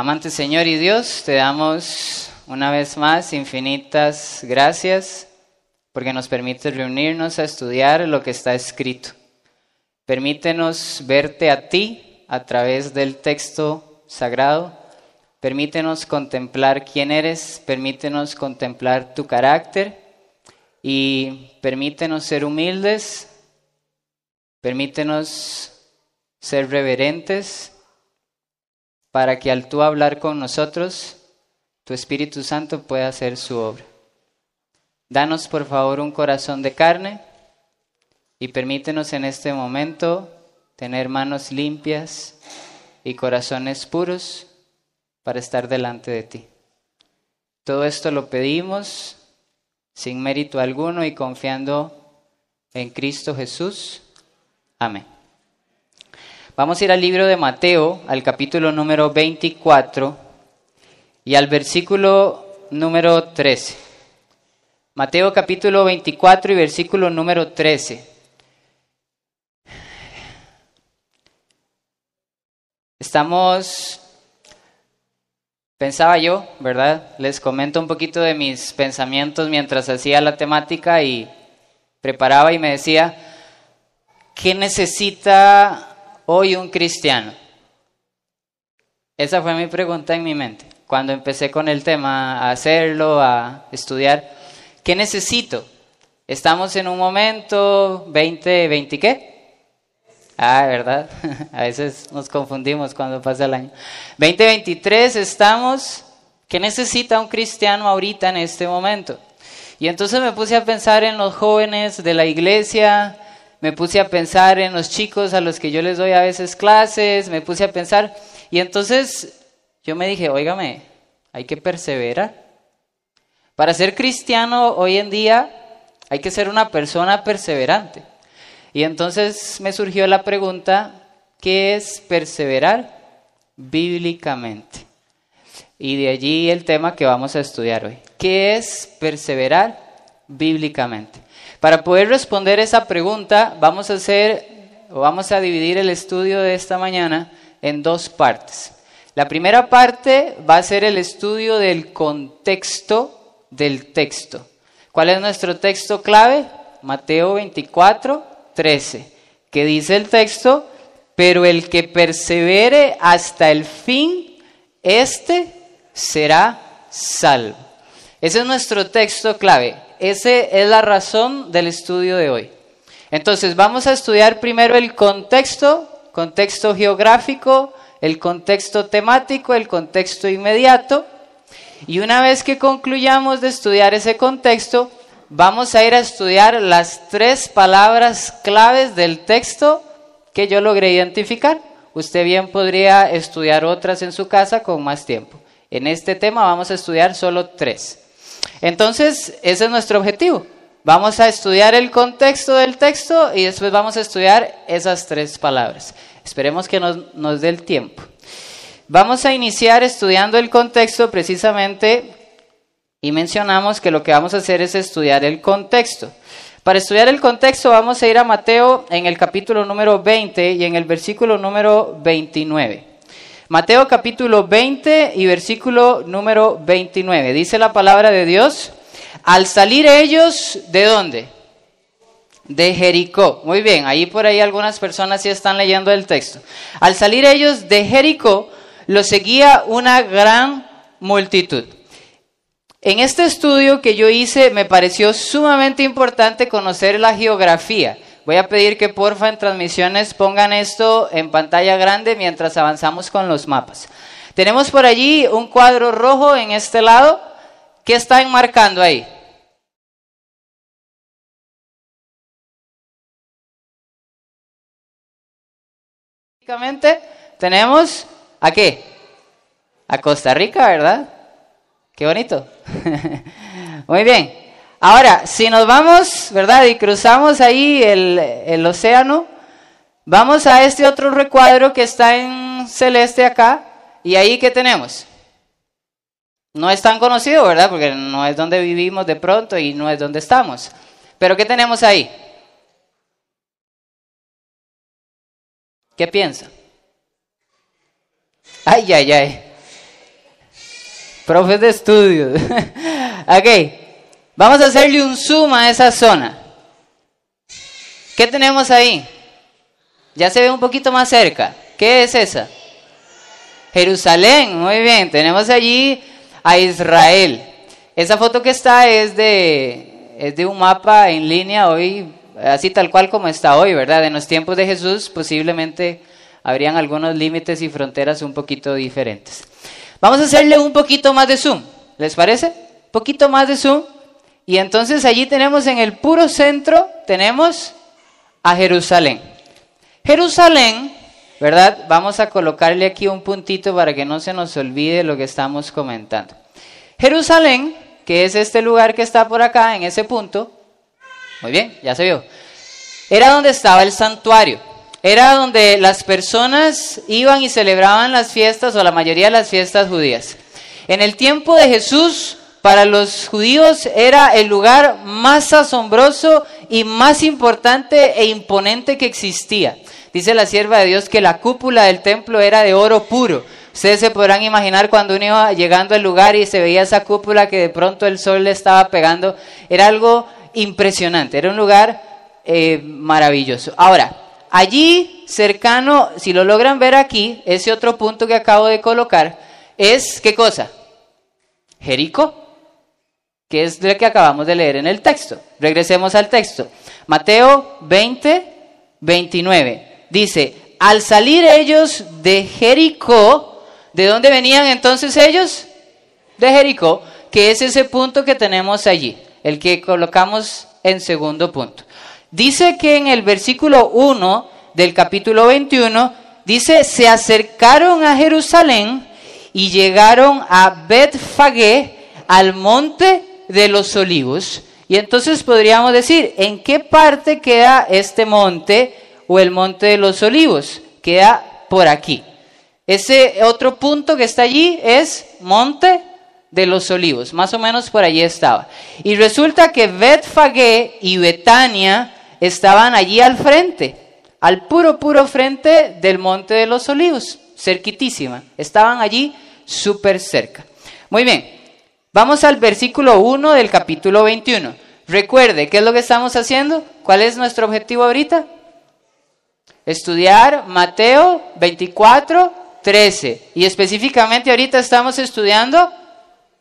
Amante Señor y Dios, te damos una vez más infinitas gracias porque nos permite reunirnos a estudiar lo que está escrito. Permítenos verte a ti a través del texto sagrado. Permítenos contemplar quién eres, permítenos contemplar tu carácter y permítenos ser humildes, permítenos ser reverentes para que al tú hablar con nosotros, tu Espíritu Santo pueda hacer su obra. Danos por favor un corazón de carne y permítenos en este momento tener manos limpias y corazones puros para estar delante de ti. Todo esto lo pedimos sin mérito alguno y confiando en Cristo Jesús. Amén. Vamos a ir al libro de Mateo, al capítulo número 24 y al versículo número 13. Mateo capítulo 24 y versículo número 13. Estamos, pensaba yo, ¿verdad? Les comento un poquito de mis pensamientos mientras hacía la temática y preparaba y me decía, ¿qué necesita hoy un cristiano? Esa fue mi pregunta en mi mente. Cuando empecé con el tema, a hacerlo, a estudiar, ¿qué necesito? Estamos en un momento 20, 20 qué? Ah, ¿verdad? A veces nos confundimos cuando pasa el año. 2023 estamos, ¿qué necesita un cristiano ahorita en este momento? Y entonces me puse a pensar en los jóvenes de la iglesia, me puse a pensar en los chicos a los que yo les doy a veces clases, me puse a pensar, y entonces yo me dije, óigame, hay que perseverar. Para ser cristiano hoy en día hay que ser una persona perseverante. Y entonces me surgió la pregunta, ¿qué es perseverar bíblicamente? Y de allí el tema que vamos a estudiar hoy. ¿Qué es perseverar bíblicamente? Para poder responder esa pregunta, vamos a hacer o vamos a dividir el estudio de esta mañana en dos partes. La primera parte va a ser el estudio del contexto del texto. ¿Cuál es nuestro texto clave? Mateo 24, 13, que dice el texto, pero el que persevere hasta el fin, este será salvo. Ese es nuestro texto clave. Esa es la razón del estudio de hoy. Entonces, vamos a estudiar primero el contexto, contexto geográfico, el contexto temático, el contexto inmediato. Y una vez que concluyamos de estudiar ese contexto, vamos a ir a estudiar las tres palabras claves del texto que yo logré identificar. Usted bien podría estudiar otras en su casa con más tiempo. En este tema vamos a estudiar solo tres. Entonces, ese es nuestro objetivo. Vamos a estudiar el contexto del texto y después vamos a estudiar esas tres palabras. Esperemos que nos, dé el tiempo. Vamos a iniciar estudiando el contexto precisamente y mencionamos que lo que vamos a hacer es estudiar el contexto. Para estudiar el contexto vamos a ir a Mateo en el capítulo número 20 y en el versículo número 29. Mateo capítulo 20 y versículo número 29. Dice la palabra de Dios, al salir ellos, ¿de dónde? De Jericó. Muy bien, ahí por ahí algunas personas sí están leyendo el texto. Al salir ellos de Jericó, lo seguía una gran multitud. En este estudio que yo hice me pareció sumamente importante conocer la geografía. Voy a pedir que porfa en transmisiones pongan esto en pantalla grande mientras avanzamos con los mapas. Tenemos por allí un cuadro rojo en este lado. ¿Qué está enmarcando ahí? Tenemos a qué? A Costa Rica, ¿verdad? Qué bonito. Muy bien. Ahora, si nos vamos, ¿verdad? Y cruzamos ahí el, océano, vamos a este otro recuadro que está en celeste acá, y ahí ¿qué tenemos? No es tan conocido, ¿verdad? Porque no es donde vivimos de pronto y no es donde estamos. Pero ¿qué tenemos ahí? ¿Qué piensa? Ay, ay, ay. Profes de estudios. ok, vamos a hacerle un zoom a esa zona. ¿Qué tenemos ahí? Ya se ve un poquito más cerca. ¿Qué es esa? Jerusalén, muy bien. Tenemos allí a Israel. Esa foto que está es de, es de un mapa en línea hoy, así tal cual como está hoy, ¿verdad? En los tiempos de Jesús posiblemente habrían algunos límites y fronteras un poquito diferentes. Vamos a hacerle un poquito más de zoom, ¿les parece? Un poquito más de zoom. Y entonces allí tenemos en el puro centro, tenemos a Jerusalén. Jerusalén, ¿verdad? Vamos a colocarle aquí un puntito para que no se nos olvide lo que estamos comentando. Jerusalén, que es este lugar que está por acá, en ese punto, muy bien, ya se vio, era donde estaba el santuario era donde las personas iban y celebraban las fiestas o la mayoría de las fiestas judías. En el tiempo de Jesús, para los judíos era el lugar más asombroso y más importante e imponente que existía. Dice la sierva de Dios que la cúpula del templo era de oro puro. Ustedes se podrán imaginar cuando uno iba llegando al lugar y se veía esa cúpula que de pronto el sol le estaba pegando. Era algo impresionante, era un lugar eh, maravilloso. Ahora, Allí, cercano, si lo logran ver aquí, ese otro punto que acabo de colocar, es ¿qué cosa? Jericó, que es lo que acabamos de leer en el texto. Regresemos al texto. Mateo 20, 29. Dice, al salir ellos de Jericó, ¿de dónde venían entonces ellos? De Jericó, que es ese punto que tenemos allí, el que colocamos en segundo punto. Dice que en el versículo 1 del capítulo 21, dice, se acercaron a Jerusalén y llegaron a Betfagé, al monte de los olivos. Y entonces podríamos decir, ¿en qué parte queda este monte o el monte de los olivos? Queda por aquí. Ese otro punto que está allí es monte de los olivos, más o menos por allí estaba. Y resulta que Betfagé y Betania estaban allí al frente, al puro, puro frente del Monte de los Olivos, cerquitísima. Estaban allí súper cerca. Muy bien, vamos al versículo 1 del capítulo 21. Recuerde, ¿qué es lo que estamos haciendo? ¿Cuál es nuestro objetivo ahorita? Estudiar Mateo 24, 13. Y específicamente ahorita estamos estudiando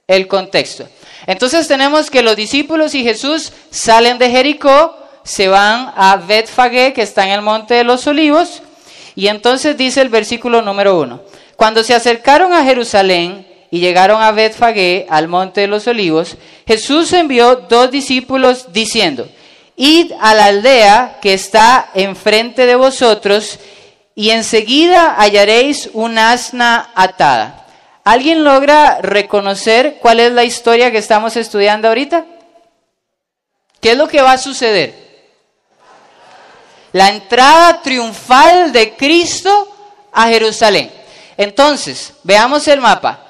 el contexto. Entonces tenemos que los discípulos y Jesús salen de Jericó se van a Betfagé, que está en el monte de los olivos, y entonces dice el versículo número uno, cuando se acercaron a Jerusalén y llegaron a Betfagé, al monte de los olivos, Jesús envió dos discípulos diciendo, id a la aldea que está enfrente de vosotros, y enseguida hallaréis un asna atada. ¿Alguien logra reconocer cuál es la historia que estamos estudiando ahorita? ¿Qué es lo que va a suceder? la entrada triunfal de Cristo a Jerusalén. Entonces, veamos el mapa.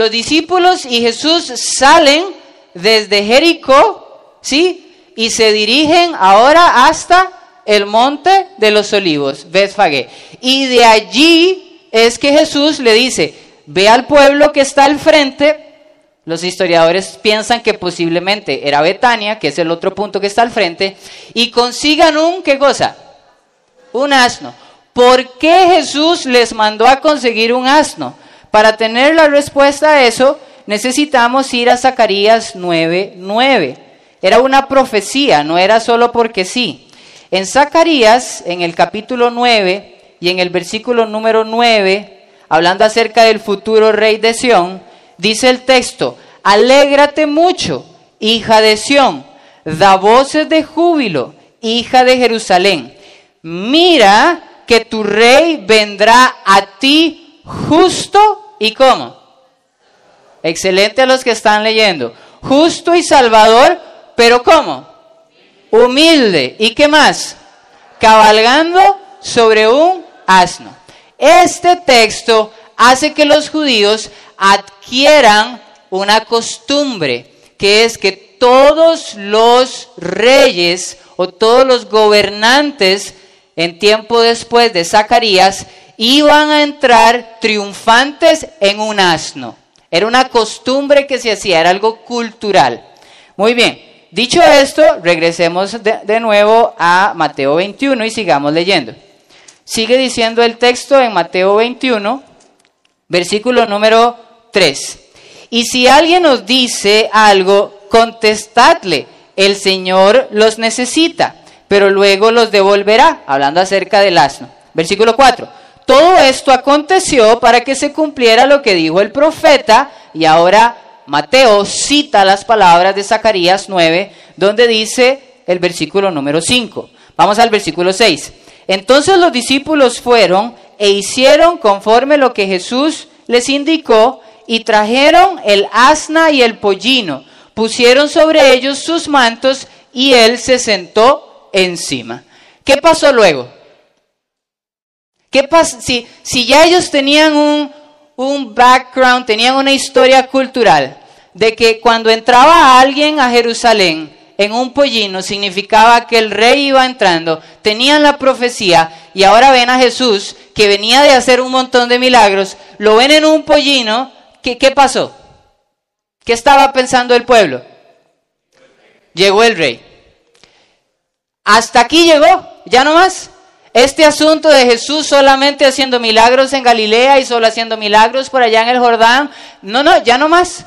Los discípulos y Jesús salen desde Jericó, ¿sí? Y se dirigen ahora hasta el monte de los olivos, Betfagé. Y de allí es que Jesús le dice, ve al pueblo que está al frente, los historiadores piensan que posiblemente era Betania, que es el otro punto que está al frente, y consigan un, ¿qué cosa? Un asno. ¿Por qué Jesús les mandó a conseguir un asno? Para tener la respuesta a eso, necesitamos ir a Zacarías 9:9. Era una profecía, no era solo porque sí. En Zacarías, en el capítulo 9 y en el versículo número 9, hablando acerca del futuro rey de Sión, Dice el texto, alégrate mucho, hija de Sión, da voces de júbilo, hija de Jerusalén. Mira que tu rey vendrá a ti justo y cómo. Excelente a los que están leyendo. Justo y salvador, pero ¿cómo? Humilde. ¿Y qué más? Cabalgando sobre un asno. Este texto hace que los judíos adquieran una costumbre, que es que todos los reyes o todos los gobernantes en tiempo después de Zacarías iban a entrar triunfantes en un asno. Era una costumbre que se hacía, era algo cultural. Muy bien, dicho esto, regresemos de, nuevo a Mateo 21 y sigamos leyendo. Sigue diciendo el texto en Mateo 21, versículo número 3. Y si alguien os dice algo, contestadle, el Señor los necesita, pero luego los devolverá, hablando acerca del asno. Versículo 4. Todo esto aconteció para que se cumpliera lo que dijo el profeta, y ahora Mateo cita las palabras de Zacarías 9, donde dice el versículo número 5. Vamos al versículo 6. Entonces los discípulos fueron e hicieron conforme lo que Jesús les indicó, y trajeron el asna y el pollino, pusieron sobre ellos sus mantos y él se sentó encima. ¿Qué pasó luego? ¿Qué pasa si, si ya ellos tenían un, un background, tenían una historia cultural de que cuando entraba alguien a Jerusalén en un pollino significaba que el rey iba entrando, tenían la profecía y ahora ven a Jesús que venía de hacer un montón de milagros, lo ven en un pollino, ¿qué, qué pasó? ¿Qué estaba pensando el pueblo? Llegó el rey. Hasta aquí llegó, ya no más. Este asunto de Jesús solamente haciendo milagros en Galilea y solo haciendo milagros por allá en el Jordán, no, no, ya no más.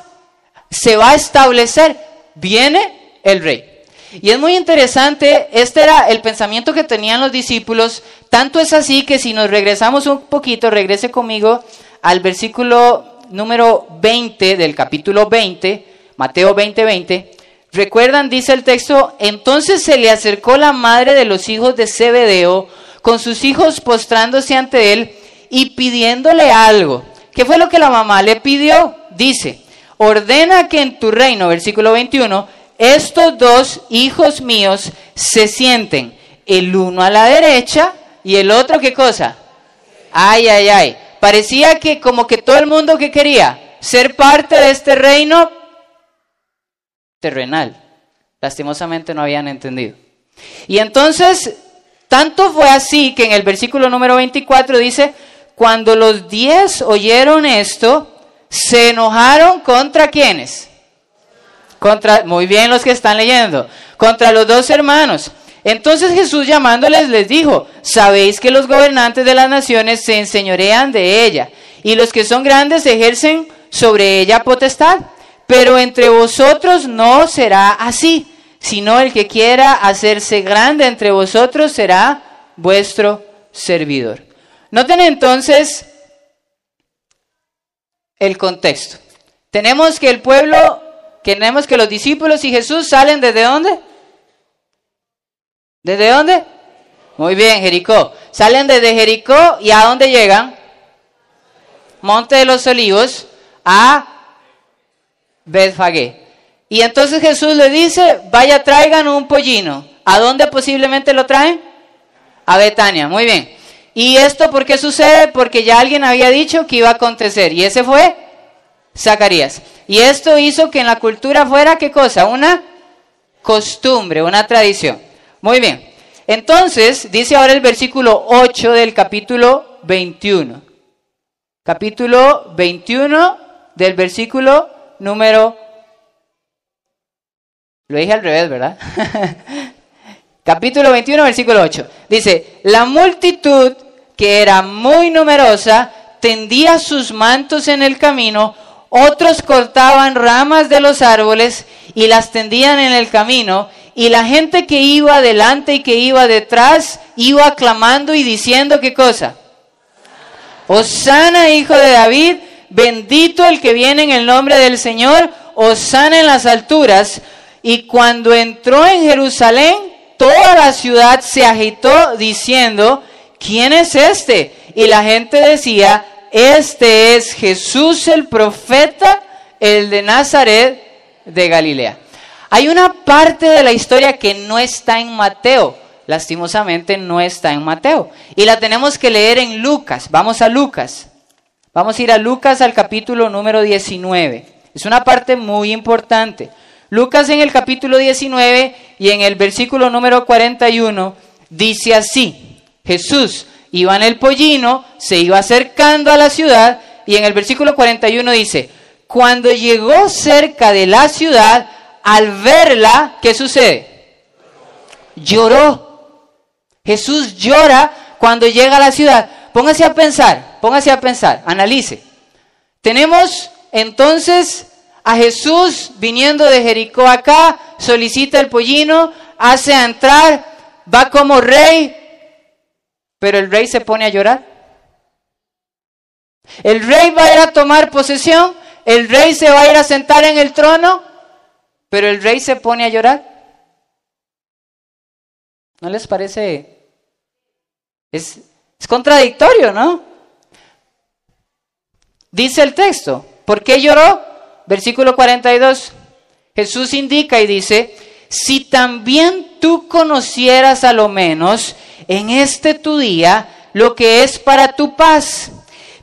Se va a establecer, viene el rey. Y es muy interesante, este era el pensamiento que tenían los discípulos, tanto es así que si nos regresamos un poquito, regrese conmigo al versículo número 20 del capítulo 20, Mateo 20, 20. Recuerdan, dice el texto, entonces se le acercó la madre de los hijos de Zebedeo, con sus hijos postrándose ante él y pidiéndole algo. ¿Qué fue lo que la mamá le pidió? Dice, ordena que en tu reino, versículo 21, estos dos hijos míos se sienten, el uno a la derecha y el otro, ¿qué cosa? Ay, ay, ay. Parecía que como que todo el mundo que quería ser parte de este reino terrenal. Lastimosamente no habían entendido. Y entonces tanto fue así que en el versículo número 24 dice, cuando los diez oyeron esto, se enojaron contra quienes. Contra, muy bien los que están leyendo, contra los dos hermanos. Entonces Jesús llamándoles les dijo, sabéis que los gobernantes de las naciones se enseñorean de ella, y los que son grandes ejercen sobre ella potestad, pero entre vosotros no será así sino el que quiera hacerse grande entre vosotros será vuestro servidor. Noten entonces el contexto. Tenemos que el pueblo, tenemos que los discípulos y Jesús salen desde dónde? ¿Desde dónde? Muy bien, Jericó. Salen desde Jericó y ¿a dónde llegan? Monte de los Olivos a Betfagé. Y entonces Jesús le dice, vaya, traigan un pollino. ¿A dónde posiblemente lo traen? A Betania, muy bien. ¿Y esto por qué sucede? Porque ya alguien había dicho que iba a acontecer. Y ese fue Zacarías. Y esto hizo que en la cultura fuera, ¿qué cosa? Una costumbre, una tradición. Muy bien. Entonces, dice ahora el versículo 8 del capítulo 21. Capítulo 21 del versículo número lo dije al revés, ¿verdad? Capítulo 21, versículo 8. Dice, la multitud, que era muy numerosa, tendía sus mantos en el camino, otros cortaban ramas de los árboles y las tendían en el camino, y la gente que iba delante y que iba detrás iba clamando y diciendo qué cosa. Osana, hijo de David, bendito el que viene en el nombre del Señor, Osana en las alturas. Y cuando entró en Jerusalén, toda la ciudad se agitó diciendo, ¿quién es este? Y la gente decía, este es Jesús el profeta, el de Nazaret de Galilea. Hay una parte de la historia que no está en Mateo, lastimosamente no está en Mateo. Y la tenemos que leer en Lucas. Vamos a Lucas. Vamos a ir a Lucas al capítulo número 19. Es una parte muy importante. Lucas en el capítulo 19 y en el versículo número 41 dice así, Jesús iba en el pollino, se iba acercando a la ciudad y en el versículo 41 dice, Cuando llegó cerca de la ciudad, al verla, ¿qué sucede? Lloró. Jesús llora cuando llega a la ciudad. Póngase a pensar, póngase a pensar, analice. Tenemos entonces a Jesús viniendo de Jericó acá, solicita el pollino, hace entrar, va como rey, pero el rey se pone a llorar. El rey va a ir a tomar posesión, el rey se va a ir a sentar en el trono, pero el rey se pone a llorar. ¿No les parece? Es, contradictorio, ¿no? Dice el texto, ¿por qué lloró? Versículo 42. Jesús indica y dice, si también tú conocieras a lo menos en este tu día lo que es para tu paz,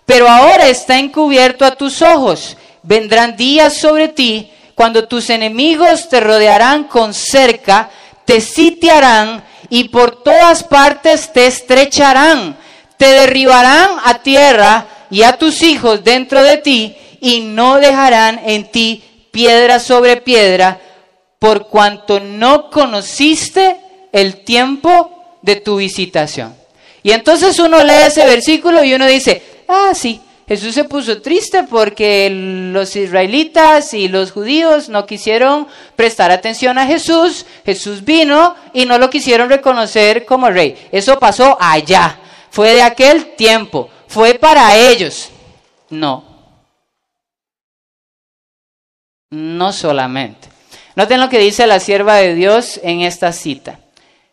pero ahora está encubierto a tus ojos, vendrán días sobre ti cuando tus enemigos te rodearán con cerca, te sitiarán y por todas partes te estrecharán, te derribarán a tierra y a tus hijos dentro de ti y no dejarán en ti piedra sobre piedra, por cuanto no conociste el tiempo de tu visitación. Y entonces uno lee ese versículo y uno dice, ah, sí, Jesús se puso triste porque los israelitas y los judíos no quisieron prestar atención a Jesús. Jesús vino y no lo quisieron reconocer como rey. Eso pasó allá. Fue de aquel tiempo. Fue para ellos. No. No solamente. Noten lo que dice la sierva de Dios en esta cita.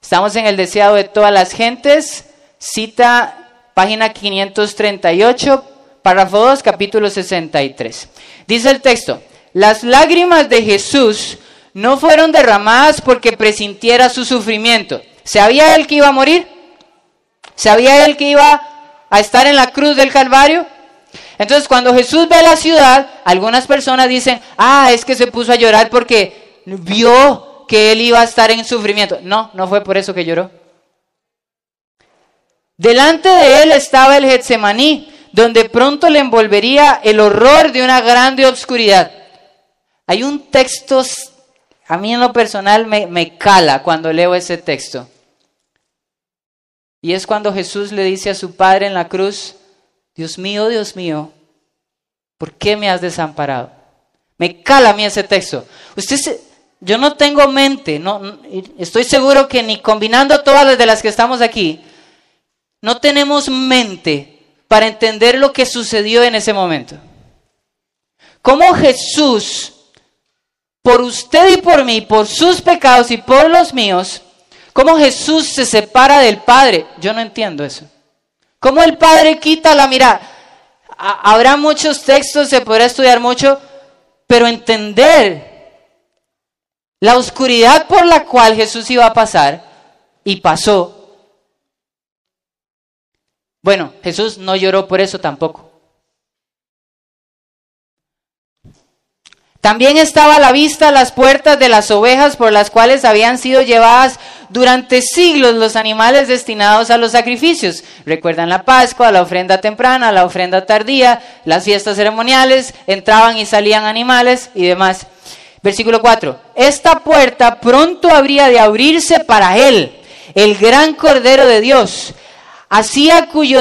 Estamos en el deseado de todas las gentes. Cita página 538 Párrafo 2, capítulo 63. Dice el texto, las lágrimas de Jesús no fueron derramadas porque presintiera su sufrimiento. ¿Sabía él que iba a morir? ¿Sabía él que iba a estar en la cruz del Calvario? Entonces, cuando Jesús ve la ciudad, algunas personas dicen, ah, es que se puso a llorar porque vio que él iba a estar en sufrimiento. No, no fue por eso que lloró. Delante de él estaba el Getsemaní, donde pronto le envolvería el horror de una grande obscuridad. Hay un texto, a mí en lo personal me, me cala cuando leo ese texto. Y es cuando Jesús le dice a su Padre en la cruz, Dios mío, Dios mío, ¿por qué me has desamparado? Me cala a mí ese texto. Usted yo no tengo mente, no, estoy seguro que ni combinando todas las que estamos aquí, no tenemos mente para entender lo que sucedió en ese momento. Cómo Jesús, por usted y por mí, por sus pecados y por los míos, cómo Jesús se separa del Padre. Yo no entiendo eso. Cómo el Padre quita la mirada. Habrá muchos textos, se podrá estudiar mucho, pero entender la oscuridad por la cual Jesús iba a pasar y pasó bueno, Jesús no lloró por eso tampoco. También estaba a la vista las puertas de las ovejas por las cuales habían sido llevadas durante siglos los animales destinados a los sacrificios. Recuerdan la Pascua, la ofrenda temprana, la ofrenda tardía, las fiestas ceremoniales, entraban y salían animales y demás. Versículo 4. Esta puerta pronto habría de abrirse para él, el gran Cordero de Dios hacia cuyo,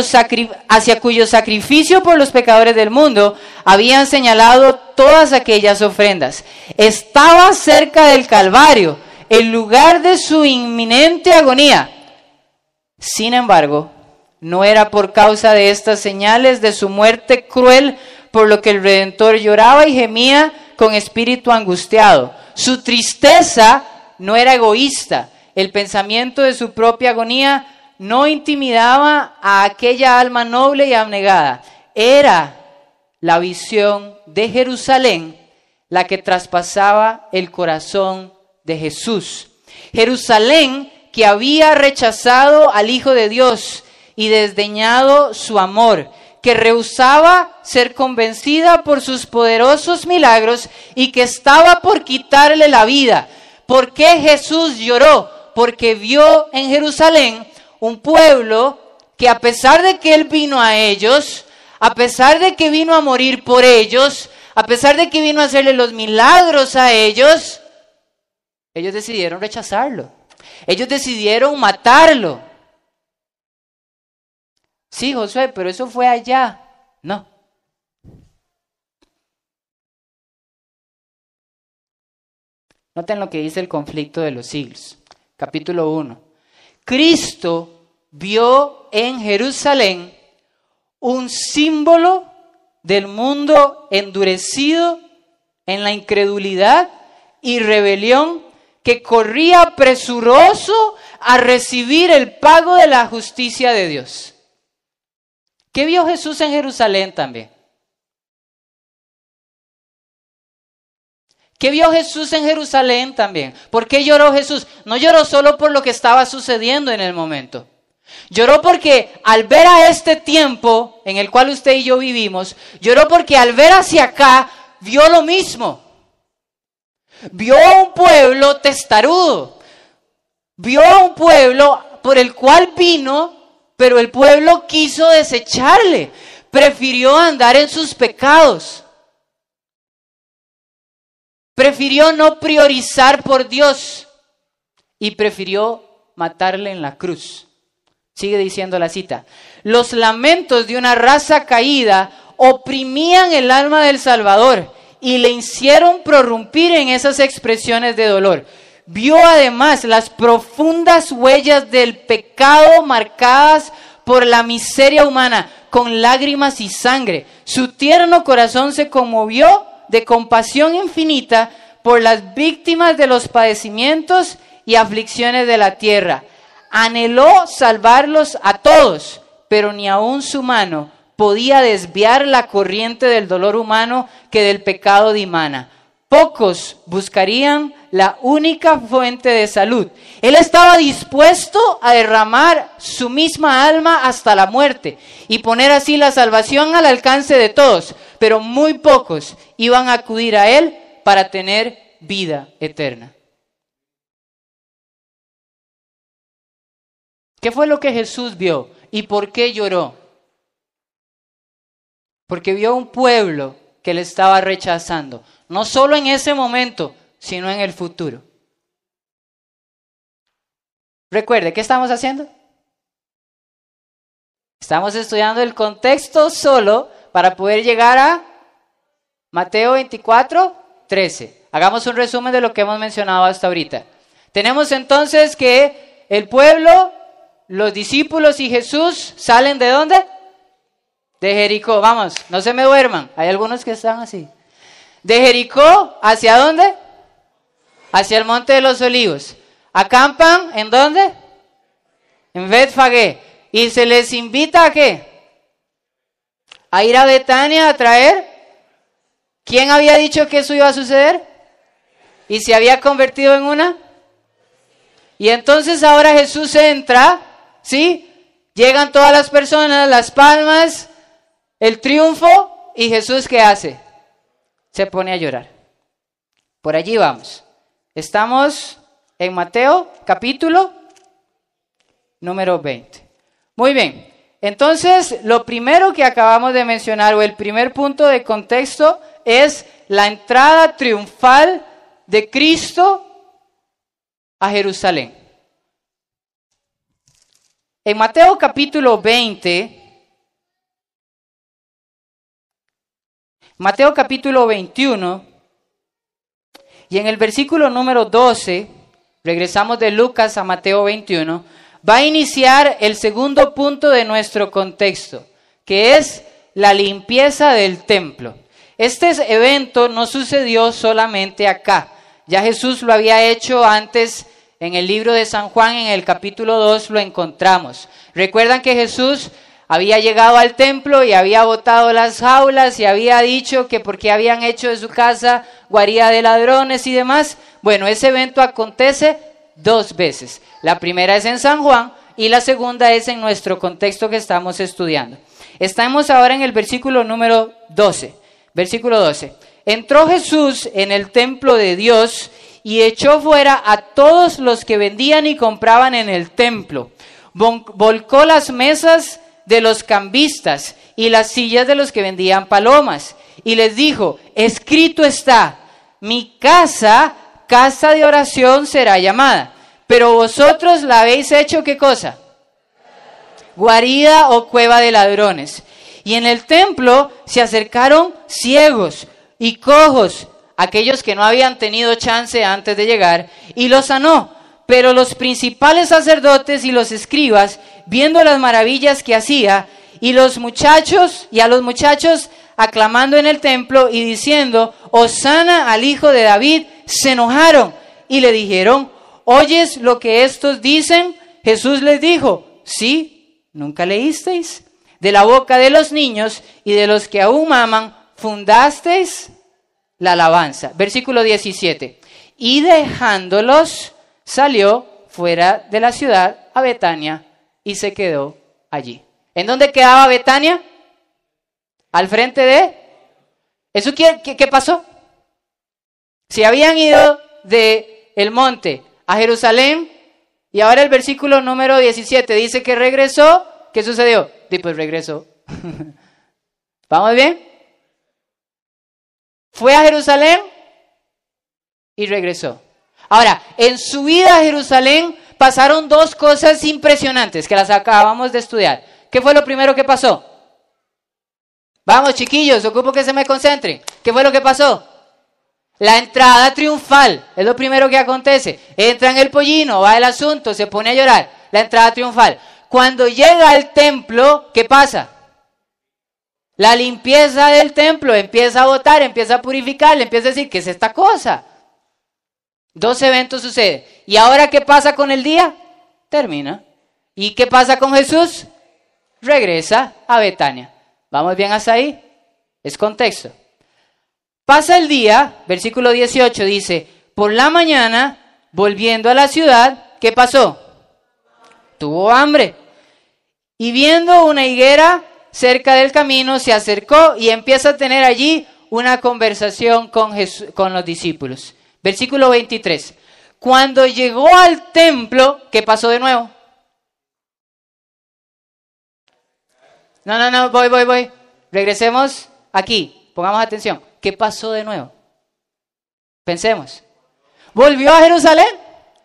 hacia cuyo sacrificio por los pecadores del mundo habían señalado todas aquellas ofrendas. Estaba cerca del Calvario, el lugar de su inminente agonía. Sin embargo, no era por causa de estas señales de su muerte cruel por lo que el Redentor lloraba y gemía con espíritu angustiado. Su tristeza no era egoísta. El pensamiento de su propia agonía no intimidaba a aquella alma noble y abnegada. Era la visión de Jerusalén la que traspasaba el corazón de Jesús. Jerusalén que había rechazado al Hijo de Dios y desdeñado su amor, que rehusaba ser convencida por sus poderosos milagros y que estaba por quitarle la vida. ¿Por qué Jesús lloró? Porque vio en Jerusalén un pueblo que a pesar de que Él vino a ellos, a pesar de que vino a morir por ellos, a pesar de que vino a hacerle los milagros a ellos, ellos decidieron rechazarlo. Ellos decidieron matarlo. Sí, Josué, pero eso fue allá. No. Noten lo que dice el conflicto de los siglos. Capítulo 1. Cristo vio en Jerusalén un símbolo del mundo endurecido en la incredulidad y rebelión que corría presuroso a recibir el pago de la justicia de Dios. ¿Qué vio Jesús en Jerusalén también? ¿Qué vio Jesús en Jerusalén también? ¿Por qué lloró Jesús? No lloró solo por lo que estaba sucediendo en el momento. Lloró porque al ver a este tiempo en el cual usted y yo vivimos, lloró porque al ver hacia acá vio lo mismo. Vio a un pueblo testarudo. Vio a un pueblo por el cual vino, pero el pueblo quiso desecharle. Prefirió andar en sus pecados. Prefirió no priorizar por Dios y prefirió matarle en la cruz. Sigue diciendo la cita. Los lamentos de una raza caída oprimían el alma del Salvador y le hicieron prorrumpir en esas expresiones de dolor. Vio además las profundas huellas del pecado marcadas por la miseria humana, con lágrimas y sangre. Su tierno corazón se conmovió de compasión infinita por las víctimas de los padecimientos y aflicciones de la tierra. Anheló salvarlos a todos, pero ni aun su mano podía desviar la corriente del dolor humano que del pecado dimana. Pocos buscarían la única fuente de salud. Él estaba dispuesto a derramar su misma alma hasta la muerte y poner así la salvación al alcance de todos, pero muy pocos iban a acudir a Él para tener vida eterna. ¿Qué fue lo que Jesús vio y por qué lloró? Porque vio un pueblo que le estaba rechazando, no solo en ese momento, sino en el futuro. Recuerde, ¿qué estamos haciendo? Estamos estudiando el contexto solo para poder llegar a Mateo 24, 13. Hagamos un resumen de lo que hemos mencionado hasta ahorita. Tenemos entonces que el pueblo, los discípulos y Jesús salen de dónde? De Jericó. Vamos, no se me duerman. Hay algunos que están así. De Jericó, ¿hacia dónde? Hacia el Monte de los Olivos. ¿Acampan en dónde? En Betfagé. ¿Y se les invita a qué? A ir a Betania a traer. ¿Quién había dicho que eso iba a suceder? ¿Y se había convertido en una? Y entonces ahora Jesús entra, ¿sí? Llegan todas las personas, las palmas, el triunfo, y Jesús ¿qué hace? Se pone a llorar. Por allí vamos. Estamos en Mateo capítulo número 20. Muy bien. Entonces, lo primero que acabamos de mencionar, o el primer punto de contexto, es la entrada triunfal de Cristo a Jerusalén. En Mateo capítulo 20, Mateo capítulo 21, y en el versículo número 12, regresamos de Lucas a Mateo 21, va a iniciar el segundo punto de nuestro contexto, que es la limpieza del templo. Este evento no sucedió solamente acá. Ya Jesús lo había hecho antes en el libro de San Juan, en el capítulo 2 lo encontramos. Recuerdan que Jesús había llegado al templo y había botado las jaulas y había dicho que porque habían hecho de su casa guarida de ladrones y demás. Bueno, ese evento acontece dos veces. La primera es en San Juan y la segunda es en nuestro contexto que estamos estudiando. Estamos ahora en el versículo número 12. Versículo 12. Entró Jesús en el templo de Dios y echó fuera a todos los que vendían y compraban en el templo. Volcó las mesas de los cambistas y las sillas de los que vendían palomas y les dijo, escrito está, mi casa, casa de oración será llamada, pero vosotros la habéis hecho qué cosa? Guarida o cueva de ladrones. Y en el templo se acercaron ciegos y cojos, aquellos que no habían tenido chance antes de llegar, y los sanó. Pero los principales sacerdotes y los escribas, viendo las maravillas que hacía, y los muchachos, y a los muchachos aclamando en el templo y diciendo, Osana al hijo de David, se enojaron y le dijeron, ¿oyes lo que estos dicen? Jesús les dijo, sí, nunca leísteis. De la boca de los niños y de los que aún maman, fundasteis la alabanza. Versículo 17. Y dejándolos, salió fuera de la ciudad a Betania y se quedó allí. ¿En dónde quedaba Betania? Al frente de... ¿Eso qué, qué, pasó? Si habían ido de el monte a Jerusalén y ahora el versículo número 17 dice que regresó, ¿qué sucedió? Y pues regresó. ¿Vamos bien? Fue a Jerusalén y regresó. Ahora, en su vida a Jerusalén pasaron dos cosas impresionantes que las acabamos de estudiar. ¿Qué fue lo primero que pasó? Vamos, chiquillos, ocupo que se me concentren. ¿Qué fue lo que pasó? La entrada triunfal es lo primero que acontece. Entra en el pollino, va el asunto, se pone a llorar. La entrada triunfal. Cuando llega al templo, ¿qué pasa? La limpieza del templo empieza a votar, empieza a purificar, empieza a decir, ¿qué es esta cosa? Dos eventos suceden. ¿Y ahora qué pasa con el día? Termina. ¿Y qué pasa con Jesús? regresa a Betania. ¿Vamos bien hasta ahí? Es contexto. Pasa el día, versículo 18 dice, por la mañana, volviendo a la ciudad, ¿qué pasó? Tuvo hambre. Y viendo una higuera cerca del camino, se acercó y empieza a tener allí una conversación con, con los discípulos. Versículo 23. Cuando llegó al templo, ¿qué pasó de nuevo? No, no, no, voy, voy, voy. Regresemos aquí. Pongamos atención. ¿Qué pasó de nuevo? Pensemos. Volvió a Jerusalén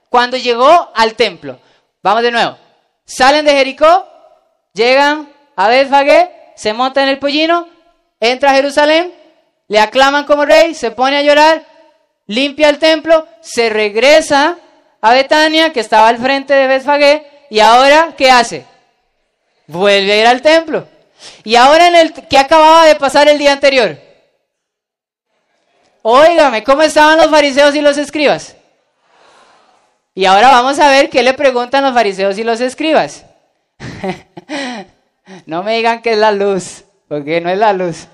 cuando llegó al templo. Vamos de nuevo. Salen de Jericó, llegan a Betfagé, se montan en el pollino, entra a Jerusalén, le aclaman como rey, se pone a llorar, limpia el templo, se regresa a Betania, que estaba al frente de Betfagé, y ahora, ¿qué hace? Vuelve a ir al templo. Y ahora en el que acababa de pasar el día anterior. Óigame, ¿cómo estaban los fariseos y los escribas? Y ahora vamos a ver qué le preguntan los fariseos y los escribas. no me digan que es la luz, porque no es la luz.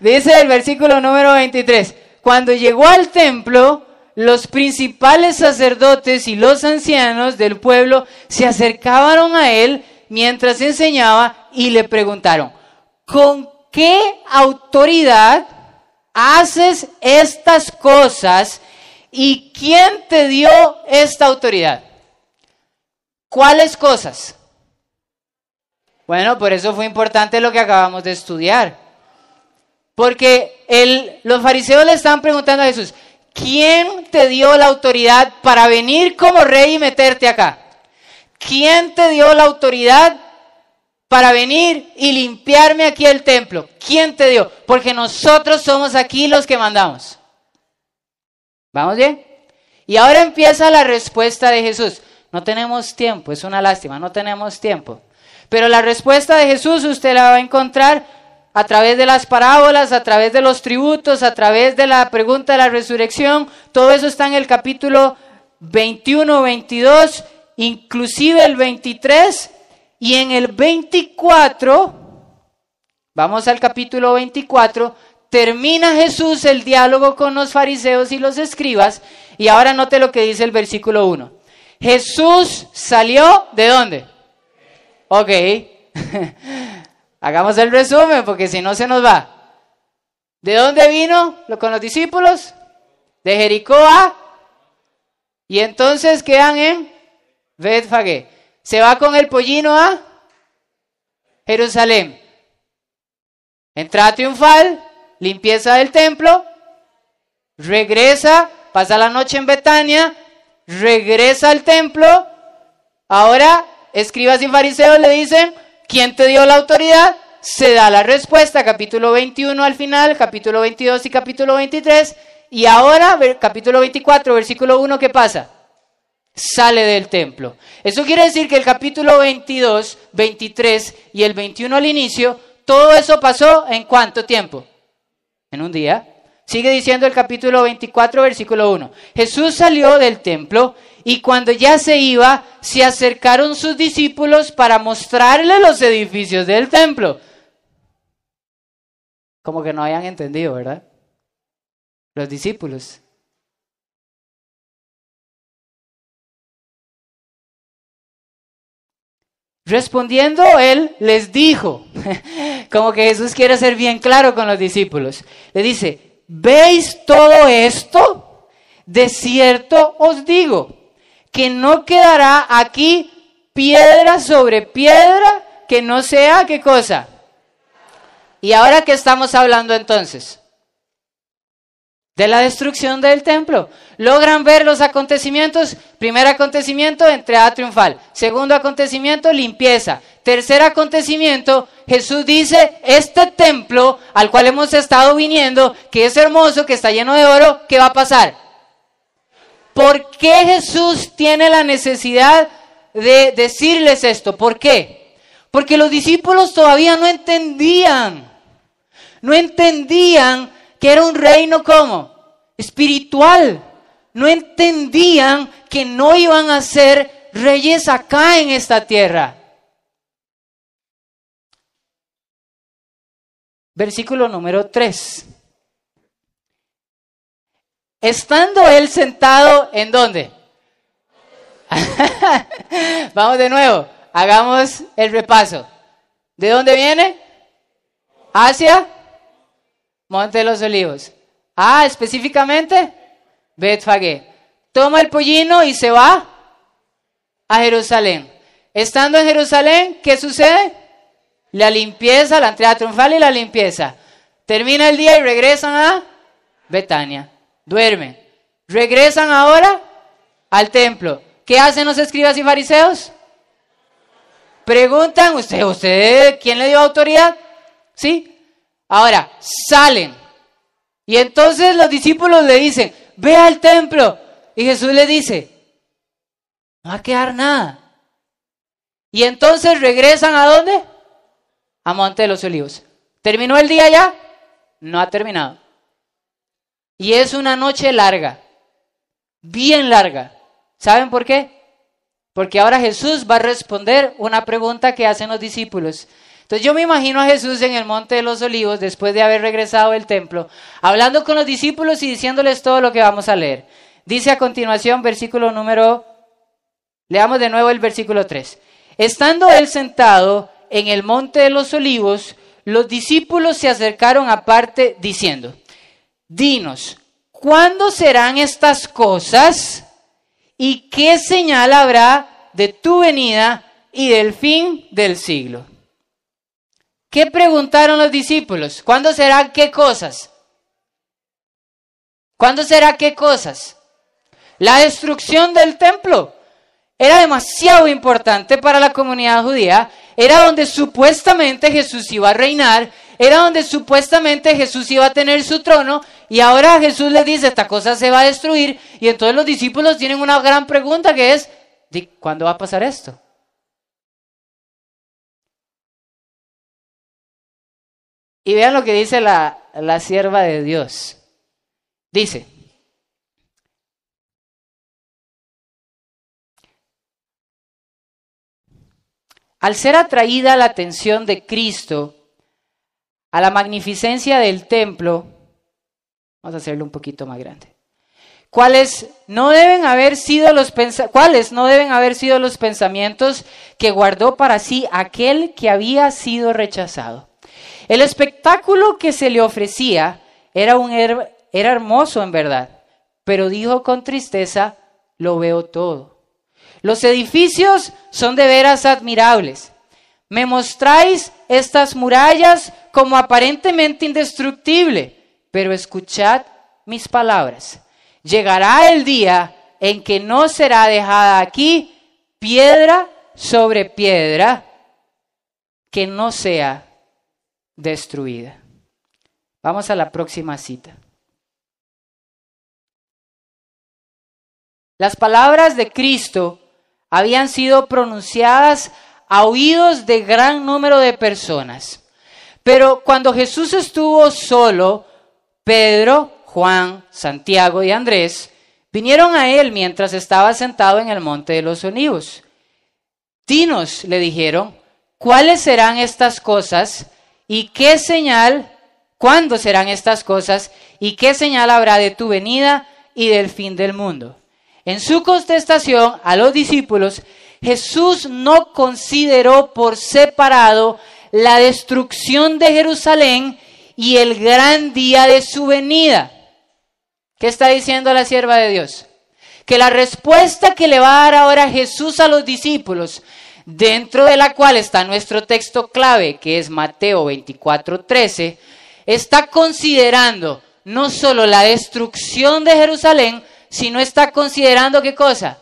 Dice el versículo número 23, cuando llegó al templo, los principales sacerdotes y los ancianos del pueblo se acercaban a él mientras enseñaba y le preguntaron, ¿con qué autoridad haces estas cosas y quién te dio esta autoridad? ¿Cuáles cosas? Bueno, por eso fue importante lo que acabamos de estudiar. Porque el, los fariseos le estaban preguntando a Jesús, ¿quién te dio la autoridad para venir como rey y meterte acá? ¿Quién te dio la autoridad para venir y limpiarme aquí el templo? ¿Quién te dio? Porque nosotros somos aquí los que mandamos. ¿Vamos bien? Y ahora empieza la respuesta de Jesús. No tenemos tiempo, es una lástima, no tenemos tiempo. Pero la respuesta de Jesús usted la va a encontrar a través de las parábolas, a través de los tributos, a través de la pregunta de la resurrección. Todo eso está en el capítulo 21, 22 inclusive el 23 y en el 24, vamos al capítulo 24, termina Jesús el diálogo con los fariseos y los escribas y ahora note lo que dice el versículo 1. Jesús salió de dónde? Ok. Hagamos el resumen porque si no se nos va. ¿De dónde vino con los discípulos? De Jericó a... Y entonces quedan en Betfagé. Se va con el pollino a Jerusalén. Entrada triunfal, limpieza del templo, regresa, pasa la noche en Betania, regresa al templo, ahora escribas y fariseos le dicen, ¿quién te dio la autoridad? Se da la respuesta, capítulo 21 al final, capítulo 22 y capítulo 23, y ahora, capítulo 24, versículo 1, ¿qué pasa? Sale del templo. Eso quiere decir que el capítulo 22, 23 y el 21 al inicio, todo eso pasó en cuánto tiempo? En un día. Sigue diciendo el capítulo 24, versículo 1. Jesús salió del templo y cuando ya se iba, se acercaron sus discípulos para mostrarle los edificios del templo. Como que no hayan entendido, ¿verdad? Los discípulos. Respondiendo él les dijo, como que Jesús quiere ser bien claro con los discípulos, le dice, ¿Veis todo esto? De cierto os digo que no quedará aquí piedra sobre piedra que no sea qué cosa. ¿Y ahora qué estamos hablando entonces? De la destrucción del templo. Logran ver los acontecimientos. Primer acontecimiento, entrada triunfal. Segundo acontecimiento, limpieza. Tercer acontecimiento, Jesús dice, este templo al cual hemos estado viniendo, que es hermoso, que está lleno de oro, ¿qué va a pasar? ¿Por qué Jesús tiene la necesidad de decirles esto? ¿Por qué? Porque los discípulos todavía no entendían, no entendían que era un reino como espiritual, no entendían que no iban a ser reyes acá en esta tierra. Versículo número 3. Estando él sentado en dónde? Vamos de nuevo, hagamos el repaso. ¿De dónde viene? Hacia Monte de los Olivos. Ah, específicamente, Betfagé. Toma el pollino y se va a Jerusalén. Estando en Jerusalén, ¿qué sucede? La limpieza, la entrada triunfal y la limpieza. Termina el día y regresan a Betania. Duermen. Regresan ahora al templo. ¿Qué hacen los escribas y fariseos? Preguntan, ¿usted, usted, quién le dio autoridad? ¿Sí? Ahora, salen. Y entonces los discípulos le dicen, ve al templo. Y Jesús le dice, no va a quedar nada. Y entonces regresan a dónde? a Monte de los Olivos. ¿Terminó el día ya? No ha terminado. Y es una noche larga, bien larga. ¿Saben por qué? Porque ahora Jesús va a responder una pregunta que hacen los discípulos. Entonces yo me imagino a Jesús en el Monte de los Olivos, después de haber regresado del templo, hablando con los discípulos y diciéndoles todo lo que vamos a leer. Dice a continuación, versículo número, leamos de nuevo el versículo 3. Estando él sentado en el monte de los olivos, los discípulos se acercaron aparte diciendo, dinos, ¿cuándo serán estas cosas? ¿Y qué señal habrá de tu venida y del fin del siglo? ¿Qué preguntaron los discípulos? ¿Cuándo serán qué cosas? ¿Cuándo será qué cosas? La destrucción del templo era demasiado importante para la comunidad judía era donde supuestamente Jesús iba a reinar, era donde supuestamente Jesús iba a tener su trono, y ahora Jesús le dice, esta cosa se va a destruir, y entonces los discípulos tienen una gran pregunta que es, ¿cuándo va a pasar esto? Y vean lo que dice la, la sierva de Dios. Dice, Al ser atraída la atención de Cristo a la magnificencia del templo, vamos a hacerlo un poquito más grande. ¿Cuáles no deben haber sido los cuáles no deben haber sido los pensamientos que guardó para sí aquel que había sido rechazado? El espectáculo que se le ofrecía era un era hermoso en verdad, pero dijo con tristeza, lo veo todo. Los edificios son de veras admirables. Me mostráis estas murallas como aparentemente indestructible, pero escuchad mis palabras. Llegará el día en que no será dejada aquí piedra sobre piedra que no sea destruida. Vamos a la próxima cita. Las palabras de Cristo habían sido pronunciadas a oídos de gran número de personas. Pero cuando Jesús estuvo solo, Pedro, Juan, Santiago y Andrés vinieron a él mientras estaba sentado en el monte de los olivos. Dinos, le dijeron, ¿cuáles serán estas cosas y qué señal, cuándo serán estas cosas y qué señal habrá de tu venida y del fin del mundo? En su contestación a los discípulos, Jesús no consideró por separado la destrucción de Jerusalén y el gran día de su venida. ¿Qué está diciendo la sierva de Dios? Que la respuesta que le va a dar ahora Jesús a los discípulos, dentro de la cual está nuestro texto clave, que es Mateo 24:13, está considerando no solo la destrucción de Jerusalén, sino está considerando qué cosa?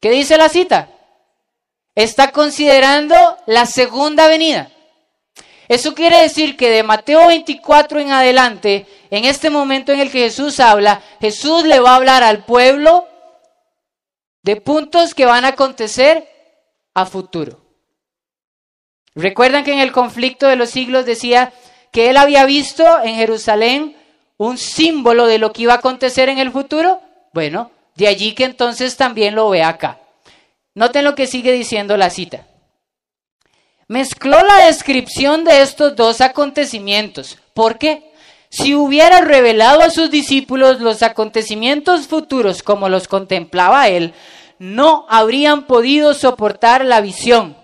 ¿Qué dice la cita? Está considerando la segunda venida. Eso quiere decir que de Mateo 24 en adelante, en este momento en el que Jesús habla, Jesús le va a hablar al pueblo de puntos que van a acontecer a futuro. ¿Recuerdan que en el conflicto de los siglos decía que él había visto en Jerusalén un símbolo de lo que iba a acontecer en el futuro? Bueno, de allí que entonces también lo ve acá. Noten lo que sigue diciendo la cita. Mezcló la descripción de estos dos acontecimientos. ¿Por qué? Si hubiera revelado a sus discípulos los acontecimientos futuros como los contemplaba él, no habrían podido soportar la visión.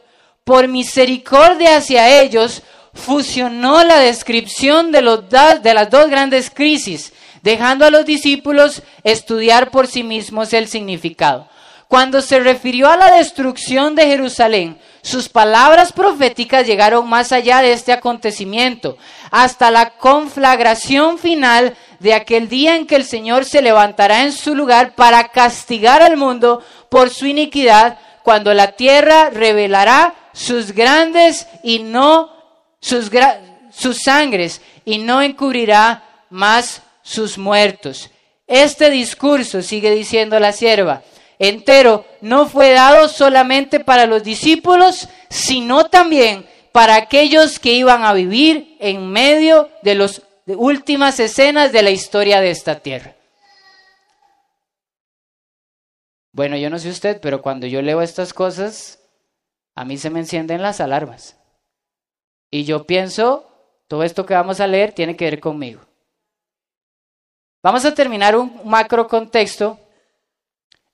Por misericordia hacia ellos, fusionó la descripción de, los de las dos grandes crisis, dejando a los discípulos estudiar por sí mismos el significado. Cuando se refirió a la destrucción de Jerusalén, sus palabras proféticas llegaron más allá de este acontecimiento, hasta la conflagración final de aquel día en que el Señor se levantará en su lugar para castigar al mundo por su iniquidad, cuando la tierra revelará sus grandes y no sus, sus sangres y no encubrirá más sus muertos. Este discurso, sigue diciendo la sierva, entero no fue dado solamente para los discípulos, sino también para aquellos que iban a vivir en medio de las últimas escenas de la historia de esta tierra. Bueno, yo no sé usted, pero cuando yo leo estas cosas, a mí se me encienden las alarmas. Y yo pienso, todo esto que vamos a leer tiene que ver conmigo. Vamos a terminar un macro contexto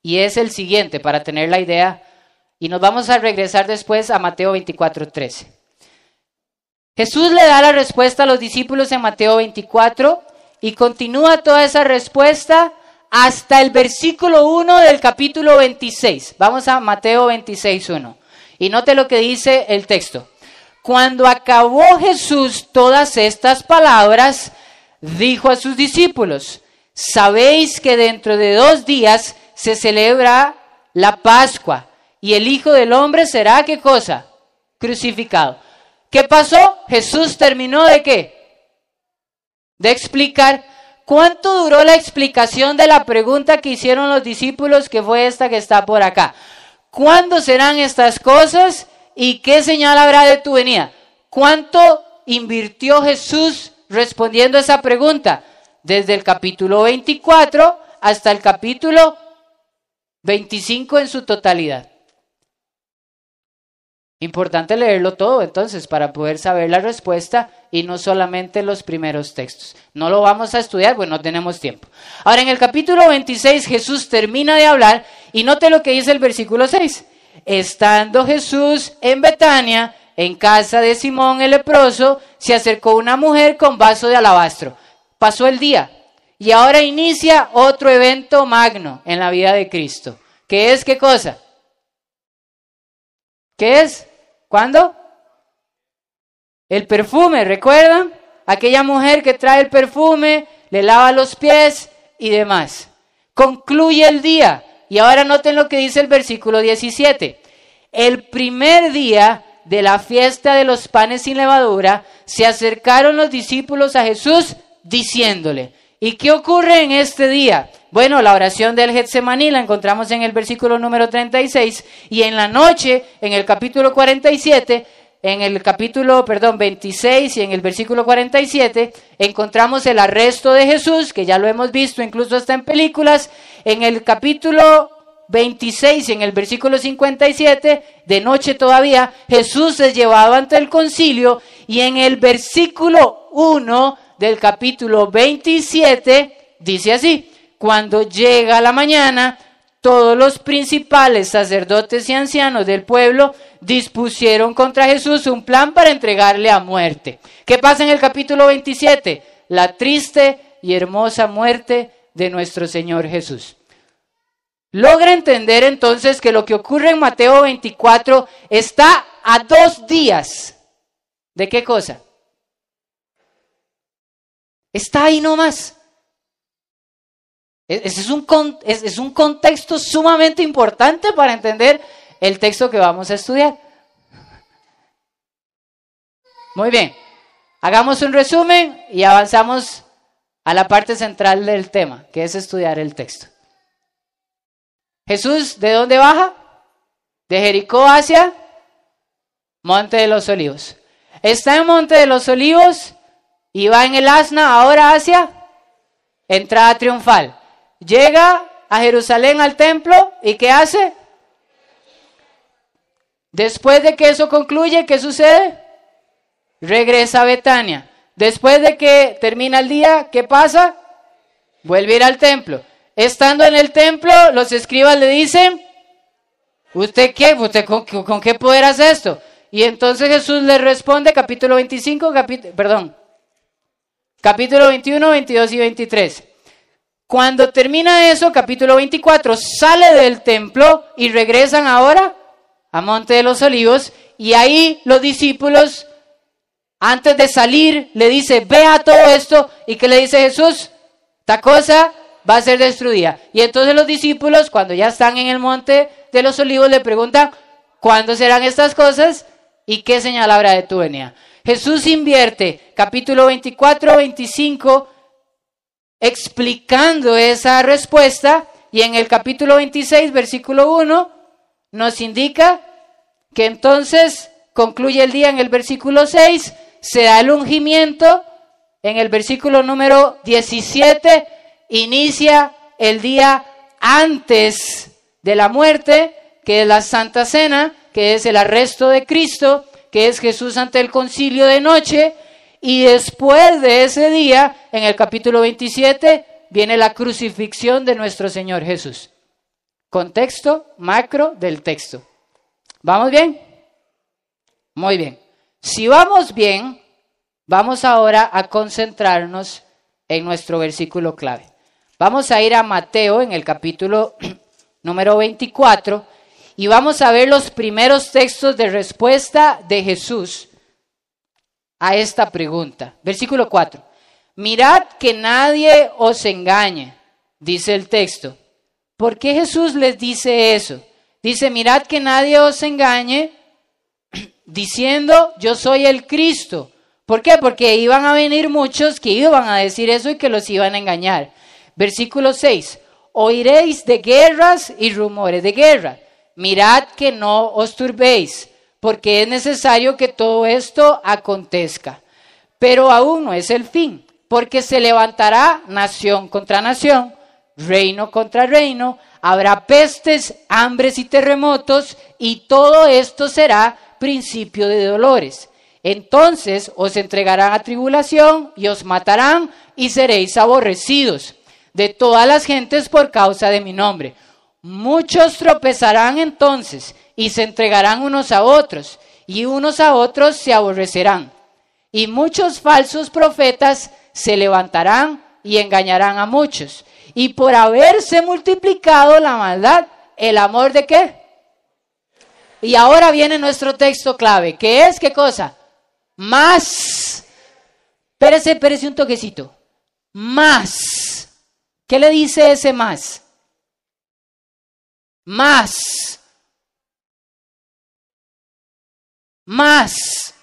y es el siguiente para tener la idea y nos vamos a regresar después a Mateo 24:13. Jesús le da la respuesta a los discípulos en Mateo 24 y continúa toda esa respuesta hasta el versículo 1 del capítulo 26. Vamos a Mateo 26:1. Y note lo que dice el texto. Cuando acabó Jesús todas estas palabras, dijo a sus discípulos, sabéis que dentro de dos días se celebra la Pascua y el Hijo del Hombre será qué cosa? Crucificado. ¿Qué pasó? Jesús terminó de qué? De explicar. ¿Cuánto duró la explicación de la pregunta que hicieron los discípulos, que fue esta que está por acá? ¿Cuándo serán estas cosas y qué señal habrá de tu venida? ¿Cuánto invirtió Jesús respondiendo a esa pregunta? Desde el capítulo 24 hasta el capítulo 25 en su totalidad. Importante leerlo todo entonces para poder saber la respuesta y no solamente los primeros textos. No lo vamos a estudiar, pues no tenemos tiempo. Ahora en el capítulo 26 Jesús termina de hablar y note lo que dice el versículo 6. Estando Jesús en Betania, en casa de Simón el leproso, se acercó una mujer con vaso de alabastro. Pasó el día, y ahora inicia otro evento magno en la vida de Cristo. ¿Qué es qué cosa? ¿Qué es? ¿Cuándo? El perfume, ¿recuerdan? aquella mujer que trae el perfume, le lava los pies y demás. Concluye el día. Y ahora noten lo que dice el versículo 17. El primer día de la fiesta de los panes sin levadura, se acercaron los discípulos a Jesús diciéndole, ¿y qué ocurre en este día? Bueno, la oración del Getsemaní la encontramos en el versículo número 36 y en la noche, en el capítulo 47, en el capítulo, perdón, 26 y en el versículo 47 encontramos el arresto de Jesús, que ya lo hemos visto incluso hasta en películas. En el capítulo 26 en el versículo 57, de noche todavía, Jesús es llevado ante el concilio y en el versículo 1 del capítulo 27 dice así, cuando llega la mañana, todos los principales sacerdotes y ancianos del pueblo dispusieron contra Jesús un plan para entregarle a muerte. ¿Qué pasa en el capítulo 27? La triste y hermosa muerte de nuestro Señor Jesús. Logra entender entonces que lo que ocurre en Mateo 24 está a dos días. ¿De qué cosa? Está ahí nomás. E-, ese es un, es un contexto sumamente importante para entender el texto que vamos a estudiar. Muy bien, hagamos un resumen y avanzamos a la parte central del tema, que es estudiar el texto. Jesús, ¿de dónde baja? De Jericó hacia Monte de los Olivos. Está en Monte de los Olivos y va en el asna ahora hacia entrada triunfal. Llega a Jerusalén al templo y ¿qué hace? Después de que eso concluye, ¿qué sucede? Regresa a Betania. Después de que termina el día, ¿qué pasa? Vuelve a ir al templo. Estando en el templo, los escribas le dicen, ¿usted qué? ¿Usted con, qué poder hace esto? Y entonces Jesús le responde, capítulo 25, perdón, capítulo 21, 22 y 23. Cuando termina eso, capítulo 24, sale del templo y regresan ahora a Monte de los Olivos y ahí los discípulos, antes de salir, le dice, vea todo esto y que le dice Jesús, esta cosa va a ser destruida. Y entonces los discípulos, cuando ya están en el monte de los olivos, le preguntan, ¿cuándo serán estas cosas? ¿Y qué señal habrá de tu venida? Jesús invierte capítulo 24, 25, explicando esa respuesta, y en el capítulo 26, versículo 1, nos indica que entonces concluye el día en el versículo 6, se da el ungimiento, en el versículo número 17, inicia el día antes de la muerte, que es la Santa Cena, que es el arresto de Cristo, que es Jesús ante el concilio de noche, y después de ese día, en el capítulo 27, viene la crucifixión de nuestro Señor Jesús. Contexto macro del texto. ¿Vamos bien? Muy bien. Si vamos bien, vamos ahora a concentrarnos en nuestro versículo clave. Vamos a ir a Mateo en el capítulo número 24 y vamos a ver los primeros textos de respuesta de Jesús a esta pregunta. Versículo 4. Mirad que nadie os engañe, dice el texto. ¿Por qué Jesús les dice eso? Dice, mirad que nadie os engañe diciendo, yo soy el Cristo. ¿Por qué? Porque iban a venir muchos que iban a decir eso y que los iban a engañar. Versículo 6. Oiréis de guerras y rumores de guerra. Mirad que no os turbéis, porque es necesario que todo esto acontezca. Pero aún no es el fin, porque se levantará nación contra nación, reino contra reino, habrá pestes, hambres y terremotos, y todo esto será principio de dolores. Entonces os entregarán a tribulación y os matarán y seréis aborrecidos de todas las gentes por causa de mi nombre. Muchos tropezarán entonces y se entregarán unos a otros, y unos a otros se aborrecerán. Y muchos falsos profetas se levantarán y engañarán a muchos. Y por haberse multiplicado la maldad, el amor de qué? Y ahora viene nuestro texto clave, que es qué cosa? Más Espérese, espérese un toquecito. Más. ¿Qué le dice ese más? Más. Más.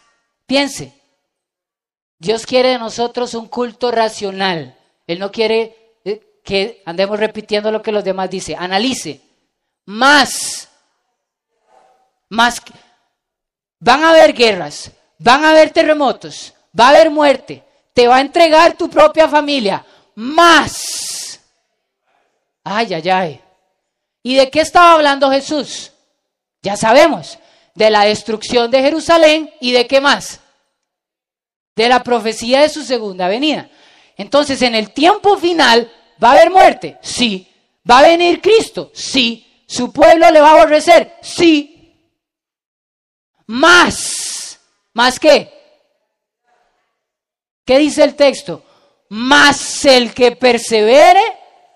Piense. Dios quiere de nosotros un culto racional. Él no quiere eh, que andemos repitiendo lo que los demás dicen. Analice. Más. Más. Van a haber guerras. Van a haber terremotos. Va a haber muerte. Te va a entregar tu propia familia. Más. Ay, ay, ay. ¿Y de qué estaba hablando Jesús? Ya sabemos. De la destrucción de Jerusalén y de qué más? de la profecía de su segunda venida. Entonces, en el tiempo final, ¿va a haber muerte? Sí. ¿Va a venir Cristo? Sí. ¿Su pueblo le va a aborrecer? Sí. Más. ¿Más qué? ¿Qué dice el texto? Más el que persevere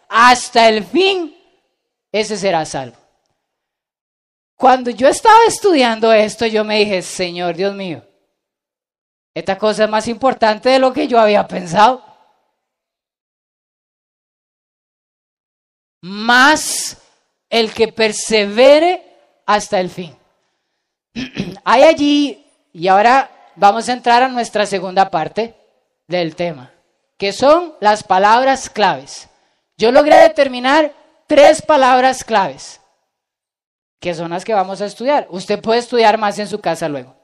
hasta el fin, ese será salvo. Cuando yo estaba estudiando esto, yo me dije, Señor Dios mío, esta cosa es más importante de lo que yo había pensado. Más el que persevere hasta el fin. Hay allí, y ahora vamos a entrar a nuestra segunda parte del tema, que son las palabras claves. Yo logré determinar tres palabras claves, que son las que vamos a estudiar. Usted puede estudiar más en su casa luego.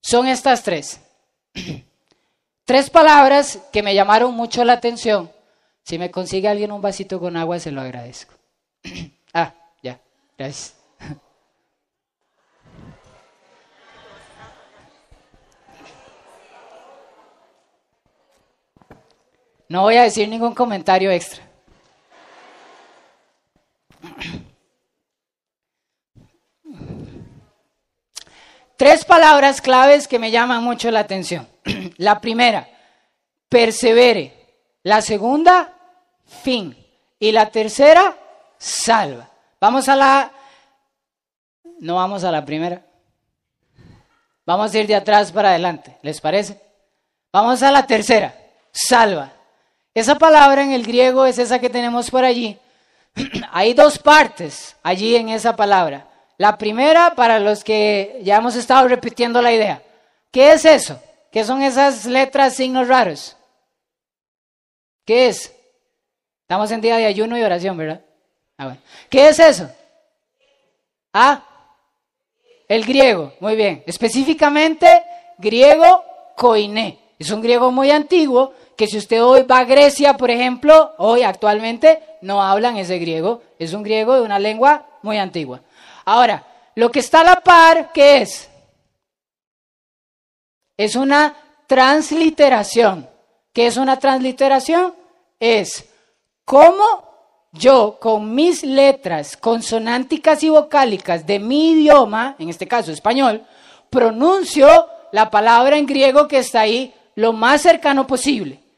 Son estas tres. tres palabras que me llamaron mucho la atención. Si me consigue alguien un vasito con agua, se lo agradezco. ah, ya, gracias. No voy a decir ningún comentario extra. Tres palabras claves que me llaman mucho la atención. La primera, persevere. La segunda, fin. Y la tercera, salva. Vamos a la... No vamos a la primera. Vamos a ir de atrás para adelante. ¿Les parece? Vamos a la tercera, salva. Esa palabra en el griego es esa que tenemos por allí. Hay dos partes allí en esa palabra. La primera, para los que ya hemos estado repitiendo la idea. ¿Qué es eso? ¿Qué son esas letras, signos raros? ¿Qué es? Estamos en día de ayuno y oración, ¿verdad? Ah, ¿Qué es eso? Ah, el griego, muy bien. Específicamente, griego koiné. Es un griego muy antiguo que si usted hoy va a Grecia, por ejemplo, hoy actualmente no hablan ese griego. Es un griego de una lengua muy antigua. Ahora, lo que está a la par, ¿qué es? Es una transliteración. ¿Qué es una transliteración? Es cómo yo con mis letras consonánticas y vocálicas de mi idioma, en este caso español, pronuncio la palabra en griego que está ahí lo más cercano posible.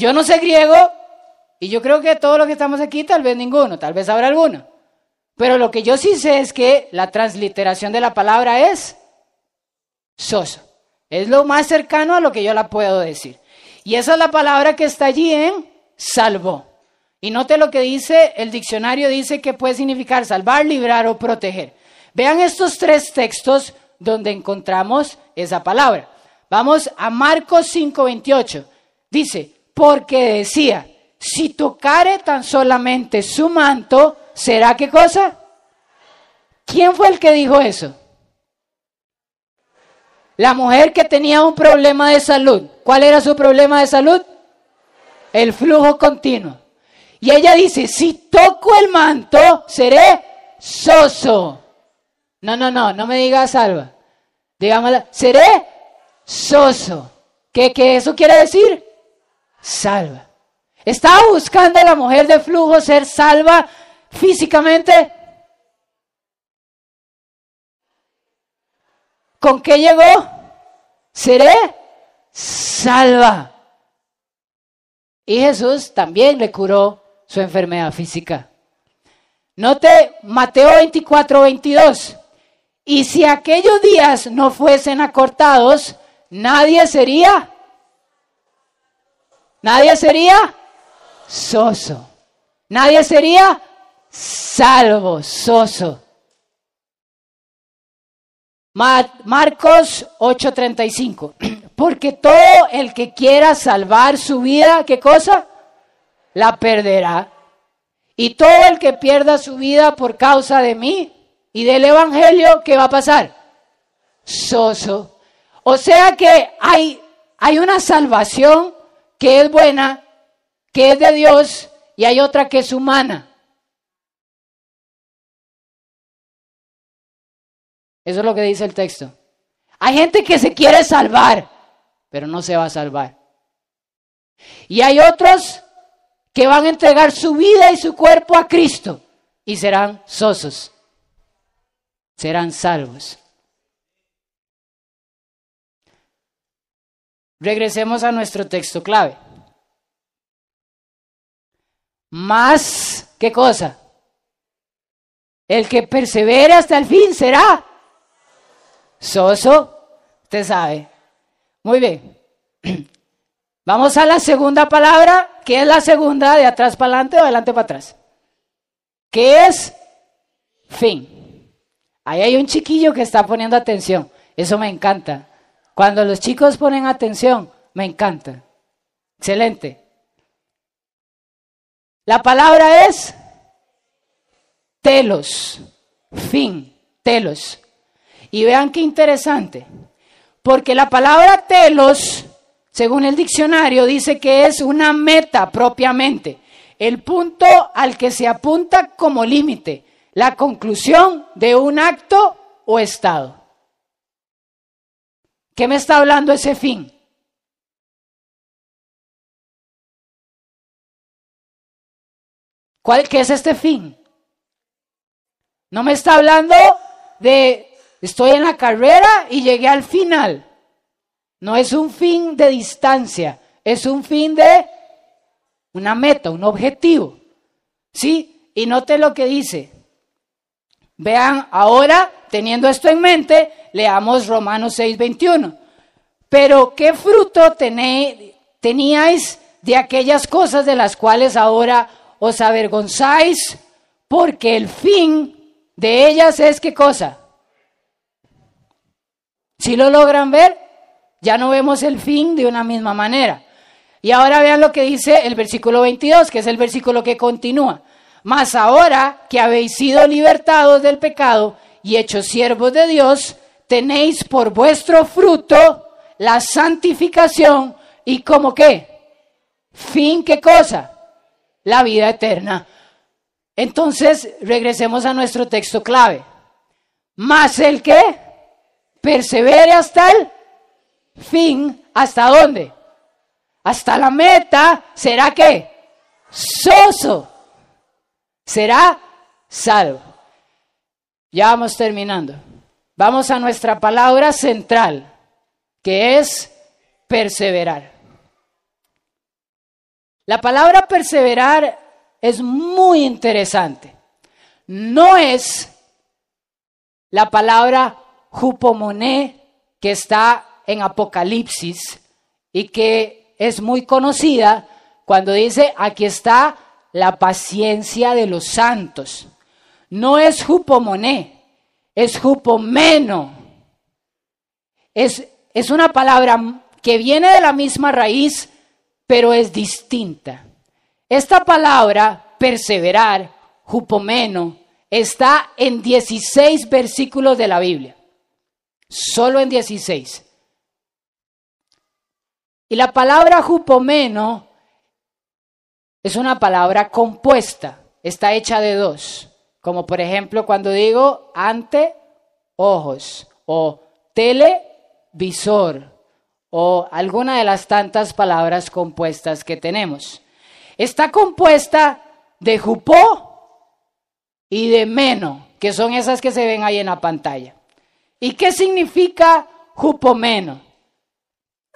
Yo no sé griego y yo creo que todos los que estamos aquí, tal vez ninguno, tal vez habrá alguno. Pero lo que yo sí sé es que la transliteración de la palabra es soso. Es lo más cercano a lo que yo la puedo decir. Y esa es la palabra que está allí en salvó. Y note lo que dice el diccionario, dice que puede significar salvar, librar o proteger. Vean estos tres textos donde encontramos esa palabra. Vamos a Marcos 5:28. Dice, porque decía, si tocare tan solamente su manto, ¿Será qué cosa? ¿Quién fue el que dijo eso? La mujer que tenía un problema de salud. ¿Cuál era su problema de salud? El flujo continuo. Y ella dice, si toco el manto, seré soso. No, no, no, no me digas salva. Digámosla, seré soso. ¿Qué, ¿Qué eso quiere decir? Salva. Estaba buscando la mujer de flujo ser salva físicamente? ¿Con qué llegó? Seré salva. Y Jesús también le curó su enfermedad física. Note Mateo 24, 22. Y si aquellos días no fuesen acortados, nadie sería, nadie sería soso, nadie sería salvo, soso. Marcos 8:35. Porque todo el que quiera salvar su vida, ¿qué cosa? La perderá. Y todo el que pierda su vida por causa de mí y del Evangelio, ¿qué va a pasar? Soso. O sea que hay, hay una salvación que es buena, que es de Dios, y hay otra que es humana. Eso es lo que dice el texto. Hay gente que se quiere salvar, pero no se va a salvar. Y hay otros que van a entregar su vida y su cuerpo a Cristo y serán sosos, serán salvos. Regresemos a nuestro texto clave. Más, ¿qué cosa? El que persevere hasta el fin será soso, usted sabe. Muy bien. Vamos a la segunda palabra, que es la segunda de atrás para adelante o adelante para atrás. ¿Qué es? Fin. Ahí hay un chiquillo que está poniendo atención. Eso me encanta. Cuando los chicos ponen atención, me encanta. Excelente. La palabra es telos. Fin. Telos. Y vean qué interesante, porque la palabra telos, según el diccionario, dice que es una meta propiamente, el punto al que se apunta como límite, la conclusión de un acto o estado. ¿Qué me está hablando ese fin? ¿Cuál, ¿Qué es este fin? No me está hablando de Estoy en la carrera y llegué al final. No es un fin de distancia, es un fin de una meta, un objetivo. ¿Sí? Y note lo que dice. Vean, ahora, teniendo esto en mente, leamos Romanos 6:21. Pero ¿qué fruto teníais de aquellas cosas de las cuales ahora os avergonzáis? Porque el fin de ellas es qué cosa? Si lo logran ver, ya no vemos el fin de una misma manera. Y ahora vean lo que dice el versículo 22, que es el versículo que continúa. Mas ahora que habéis sido libertados del pecado y hechos siervos de Dios, tenéis por vuestro fruto la santificación y como qué? Fin, ¿qué cosa? La vida eterna. Entonces, regresemos a nuestro texto clave. Más el que persevere hasta el fin. ¿Hasta dónde? Hasta la meta. ¿Será qué? Soso. Será salvo. Ya vamos terminando. Vamos a nuestra palabra central, que es perseverar. La palabra perseverar es muy interesante. No es la palabra Jupomoné, que está en Apocalipsis y que es muy conocida cuando dice, aquí está la paciencia de los santos. No es Jupomoné, es Jupomeno. Es, es una palabra que viene de la misma raíz, pero es distinta. Esta palabra, perseverar, Jupomeno, está en 16 versículos de la Biblia. Solo en 16. Y la palabra jupomeno es una palabra compuesta, está hecha de dos. Como por ejemplo cuando digo ante ojos o televisor o alguna de las tantas palabras compuestas que tenemos. Está compuesta de jupó y de meno, que son esas que se ven ahí en la pantalla. ¿Y qué significa jupomeno?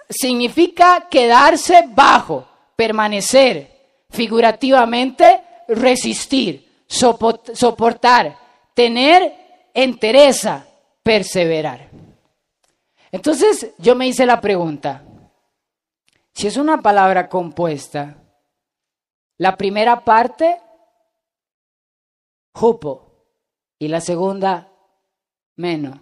Significa quedarse bajo, permanecer, figurativamente resistir, soportar, tener entereza, perseverar. Entonces yo me hice la pregunta, si es una palabra compuesta, la primera parte, jupo, y la segunda, menos.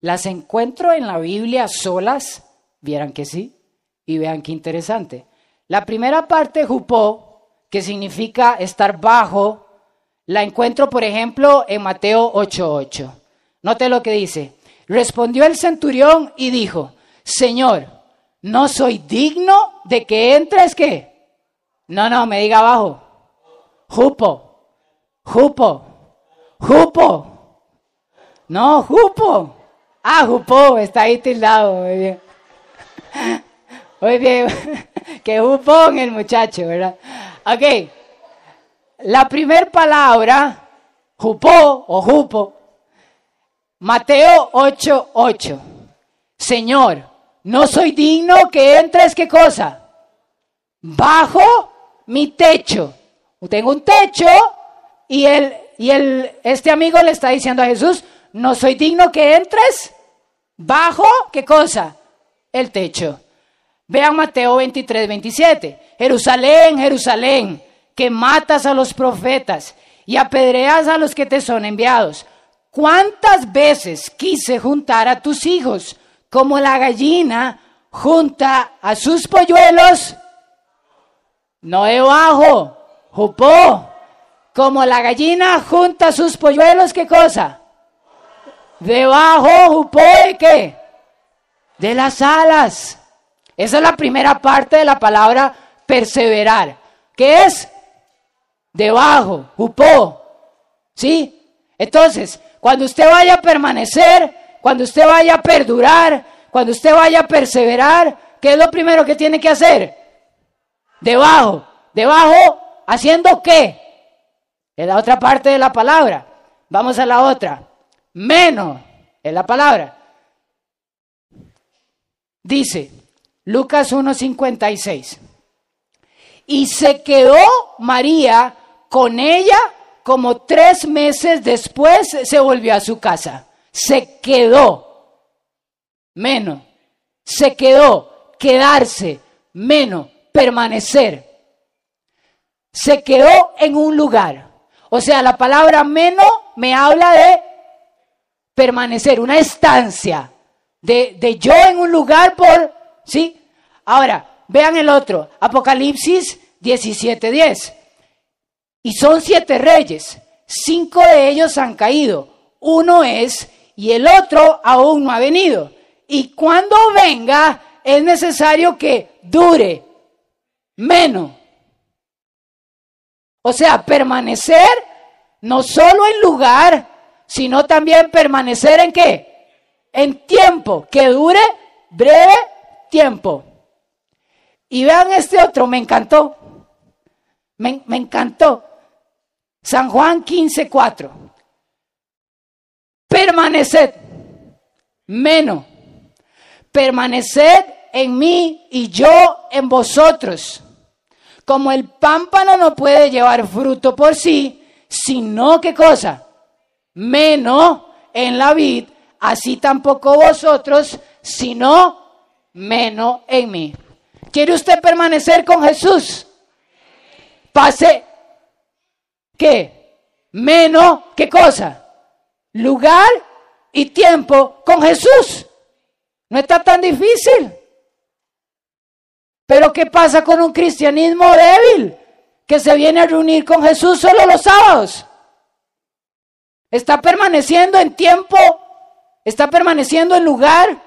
¿Las encuentro en la Biblia solas? Vieran que sí, y vean qué interesante. La primera parte, jupó, que significa estar bajo, la encuentro, por ejemplo, en Mateo 8:8. Note lo que dice. Respondió el centurión y dijo, Señor, no soy digno de que entres, ¿qué? No, no, me diga abajo. Jupo, jupo, jupo. No, jupo. Ah, jupo, está ahí tildado, muy bien. Muy bien, que jupón el muchacho, ¿verdad? Ok, la primera palabra, jupó o jupo, Mateo 8:8. 8. Señor, no soy digno que entres, ¿qué cosa? Bajo mi techo. Tengo un techo y, el, y el, este amigo le está diciendo a Jesús, no soy digno que entres bajo, ¿qué cosa? El techo. Vean Mateo 23, 27. Jerusalén, Jerusalén, que matas a los profetas y apedreas a los que te son enviados. ¿Cuántas veces quise juntar a tus hijos como la gallina junta a sus polluelos? No debajo, jupó. Como la gallina junta a sus polluelos, ¿qué cosa? Debajo, jupó de qué? De las alas. Esa es la primera parte de la palabra perseverar. ¿Qué es? Debajo, jupó. ¿Sí? Entonces, cuando usted vaya a permanecer, cuando usted vaya a perdurar, cuando usted vaya a perseverar, ¿qué es lo primero que tiene que hacer? Debajo, debajo, haciendo qué? Es la otra parte de la palabra. Vamos a la otra. Menos es la palabra. Dice Lucas 1.56. Y se quedó María con ella como tres meses después se volvió a su casa. Se quedó. Menos. Se quedó. Quedarse. Menos. Permanecer. Se quedó en un lugar. O sea, la palabra menos me habla de permanecer, una estancia. De, de yo en un lugar por... ¿Sí? Ahora, vean el otro. Apocalipsis 17.10. Y son siete reyes. Cinco de ellos han caído. Uno es y el otro aún no ha venido. Y cuando venga es necesario que dure menos. O sea, permanecer no solo en lugar, sino también permanecer en qué? En tiempo, que dure breve tiempo. Y vean este otro, me encantó. Me, encantó. San Juan 15, 4. Permaneced, menos. Permaneced en mí y yo en vosotros. Como el pámpano no puede llevar fruto por sí, sino qué cosa? Menos en la vid, así tampoco vosotros, sino menos en mí. ¿Quiere usted permanecer con Jesús? Pase ¿Qué? Menos, ¿qué cosa? Lugar y tiempo con Jesús. No está tan difícil. Pero ¿qué pasa con un cristianismo débil que se viene a reunir con Jesús solo los sábados? Está permaneciendo en tiempo, está permaneciendo en lugar.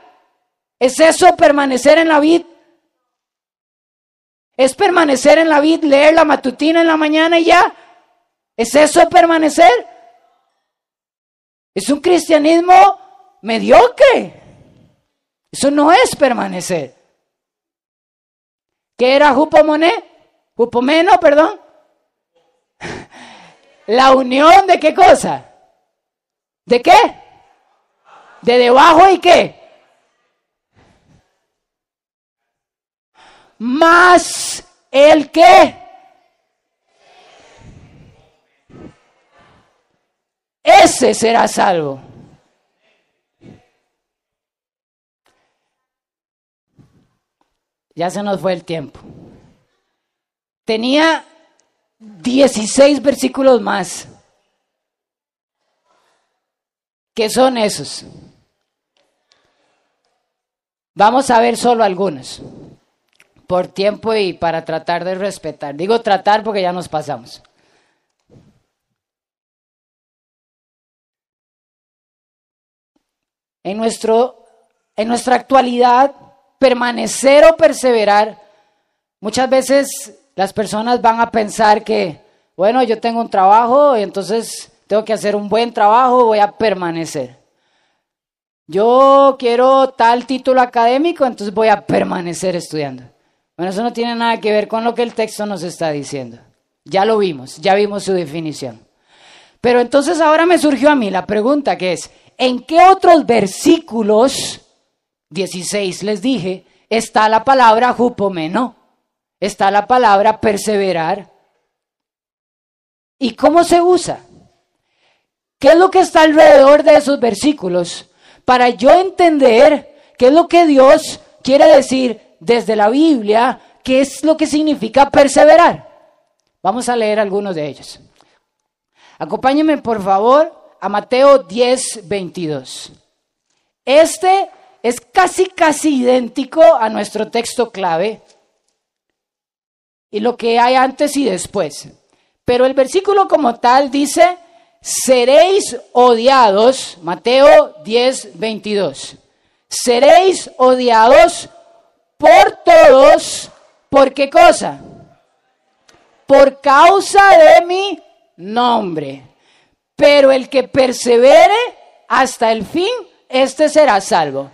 ¿Es eso permanecer en la vida? ¿Es permanecer en la vida, leer la matutina en la mañana y ya? ¿Es eso permanecer? Es un cristianismo mediocre. Eso no es permanecer. ¿Qué era Jupomoné? Jupomeno, perdón. La unión de qué cosa? ¿De qué? ¿De debajo y qué? más el que ese será salvo. Ya se nos fue el tiempo. Tenía 16 versículos más. ¿Qué son esos? Vamos a ver solo algunos por tiempo y para tratar de respetar. Digo tratar porque ya nos pasamos. En, nuestro, en nuestra actualidad, permanecer o perseverar, muchas veces las personas van a pensar que, bueno, yo tengo un trabajo y entonces tengo que hacer un buen trabajo, voy a permanecer. Yo quiero tal título académico, entonces voy a permanecer estudiando. Bueno, eso no tiene nada que ver con lo que el texto nos está diciendo. Ya lo vimos, ya vimos su definición. Pero entonces ahora me surgió a mí la pregunta que es, ¿en qué otros versículos, 16 les dije, está la palabra jupomeno? Está la palabra perseverar. ¿Y cómo se usa? ¿Qué es lo que está alrededor de esos versículos? Para yo entender qué es lo que Dios quiere decir desde la Biblia, qué es lo que significa perseverar. Vamos a leer algunos de ellos. Acompáñenme por favor a Mateo 10, 22. Este es casi, casi idéntico a nuestro texto clave y lo que hay antes y después. Pero el versículo como tal dice, seréis odiados, Mateo 10, 22, seréis odiados por todos, ¿por qué cosa? Por causa de mi nombre. Pero el que persevere hasta el fin, este será salvo.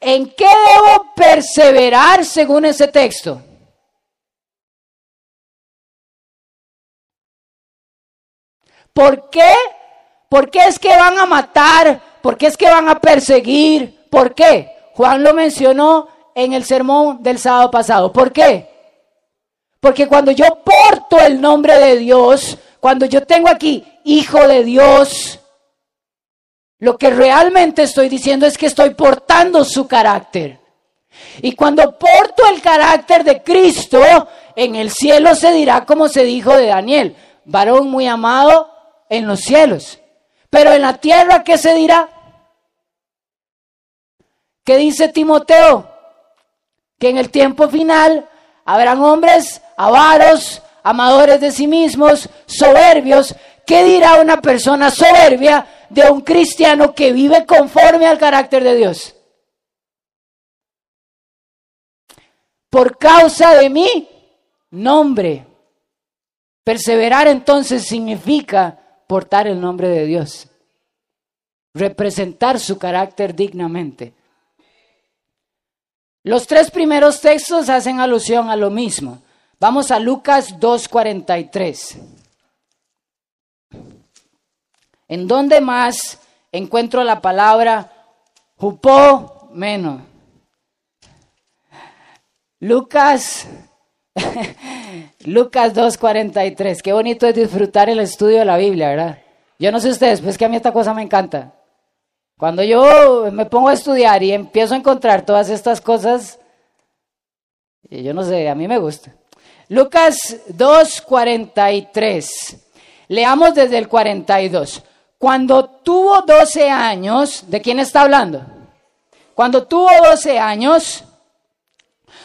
¿En qué debo perseverar según ese texto? ¿Por qué? ¿Por qué es que van a matar? ¿Por qué es que van a perseguir? ¿Por qué? Juan lo mencionó en el sermón del sábado pasado. ¿Por qué? Porque cuando yo porto el nombre de Dios, cuando yo tengo aquí hijo de Dios, lo que realmente estoy diciendo es que estoy portando su carácter. Y cuando porto el carácter de Cristo, en el cielo se dirá como se dijo de Daniel, varón muy amado en los cielos. Pero en la tierra, ¿qué se dirá? ¿Qué dice Timoteo? Que en el tiempo final habrán hombres avaros, amadores de sí mismos, soberbios. ¿Qué dirá una persona soberbia de un cristiano que vive conforme al carácter de Dios? Por causa de mi nombre. Perseverar entonces significa portar el nombre de Dios, representar su carácter dignamente. Los tres primeros textos hacen alusión a lo mismo. Vamos a Lucas 2.43. ¿En dónde más encuentro la palabra jupó menos? Lucas Lucas 2.43. Qué bonito es disfrutar el estudio de la Biblia, ¿verdad? Yo no sé ustedes, pues que a mí esta cosa me encanta. Cuando yo me pongo a estudiar y empiezo a encontrar todas estas cosas, yo no sé, a mí me gusta. Lucas 2.43. Leamos desde el 42. Cuando tuvo 12 años, ¿de quién está hablando? Cuando tuvo 12 años,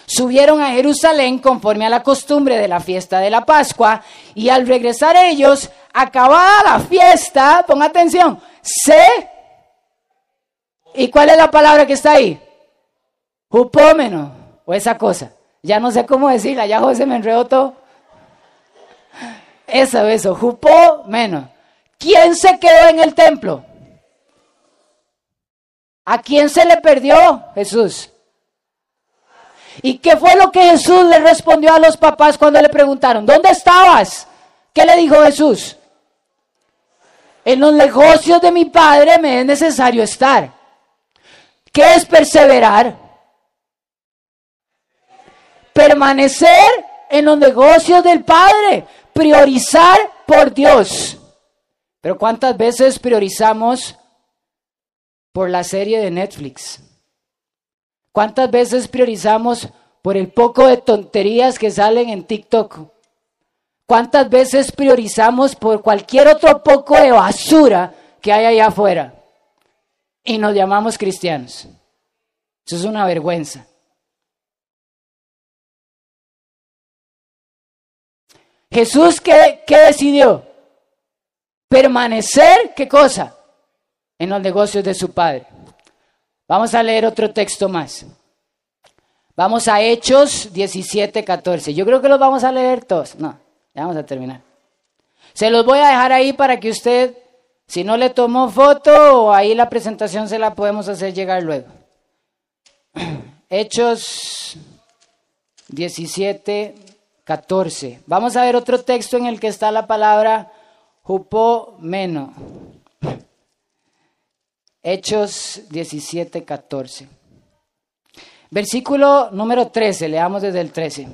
subieron a Jerusalén conforme a la costumbre de la fiesta de la Pascua y al regresar ellos, acabada la fiesta, pon atención, se... ¿Y cuál es la palabra que está ahí? Jupómeno, o esa cosa. Ya no sé cómo decirla, ya José me enredó todo. Eso, eso, jupómeno. ¿Quién se quedó en el templo? ¿A quién se le perdió Jesús? ¿Y qué fue lo que Jesús le respondió a los papás cuando le preguntaron, ¿dónde estabas? ¿Qué le dijo Jesús? En los negocios de mi Padre me es necesario estar. ¿Qué es perseverar? Permanecer en los negocios del Padre, priorizar por Dios. Pero ¿cuántas veces priorizamos por la serie de Netflix? ¿Cuántas veces priorizamos por el poco de tonterías que salen en TikTok. ¿Cuántas veces priorizamos por cualquier otro poco de basura que hay allá afuera? Y nos llamamos cristianos. Eso es una vergüenza. Jesús, ¿qué, qué decidió? Permanecer, ¿qué cosa? En los negocios de su Padre. Vamos a leer otro texto más. Vamos a Hechos 17, 14. Yo creo que los vamos a leer todos. No, ya vamos a terminar. Se los voy a dejar ahí para que usted, si no le tomó foto, ahí la presentación se la podemos hacer llegar luego. Hechos 17, 14. Vamos a ver otro texto en el que está la palabra jupomeno. Hechos 17, 14. Versículo número 13, leamos desde el 13.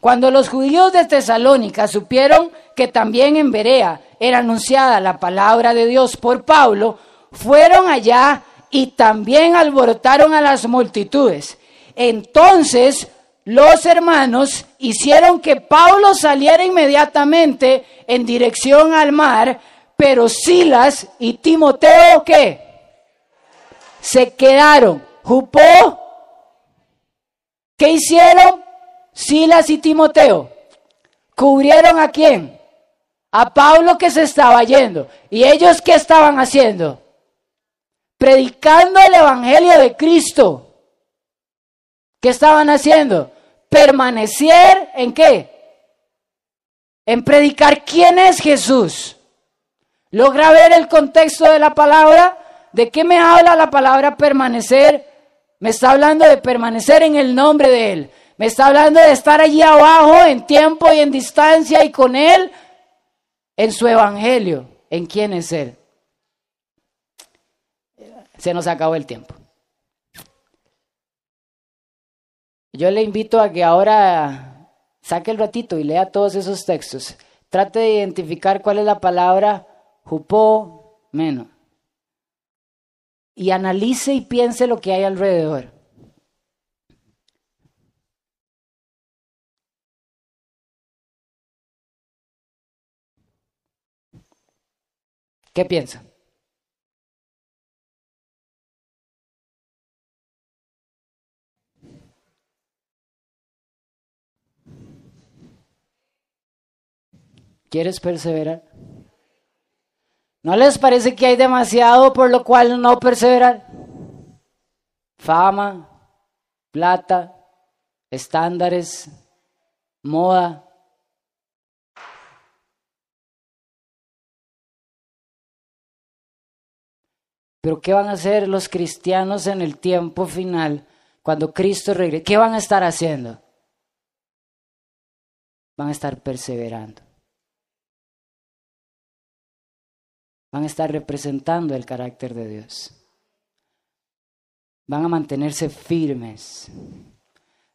Cuando los judíos de Tesalónica supieron que también en Berea era anunciada la palabra de Dios por Pablo, fueron allá y también alborotaron a las multitudes. Entonces los hermanos hicieron que Pablo saliera inmediatamente en dirección al mar, pero Silas y Timoteo, ¿qué? Se quedaron. Jupó ¿Qué hicieron Silas y Timoteo? ¿Cubrieron a quién? A Pablo que se estaba yendo. ¿Y ellos qué estaban haciendo? Predicando el Evangelio de Cristo. ¿Qué estaban haciendo? Permanecer en qué? En predicar quién es Jesús. ¿Logra ver el contexto de la palabra? ¿De qué me habla la palabra permanecer? Me está hablando de permanecer en el nombre de Él. Me está hablando de estar allí abajo en tiempo y en distancia y con Él en su evangelio. ¿En quién es Él? Se nos acabó el tiempo. Yo le invito a que ahora saque el ratito y lea todos esos textos. Trate de identificar cuál es la palabra jupó menos y analice y piense lo que hay alrededor. ¿Qué piensa? ¿Quieres perseverar? ¿No les parece que hay demasiado por lo cual no perseverar? Fama, plata, estándares, moda. Pero ¿qué van a hacer los cristianos en el tiempo final cuando Cristo regrese? ¿Qué van a estar haciendo? Van a estar perseverando. van a estar representando el carácter de Dios. Van a mantenerse firmes.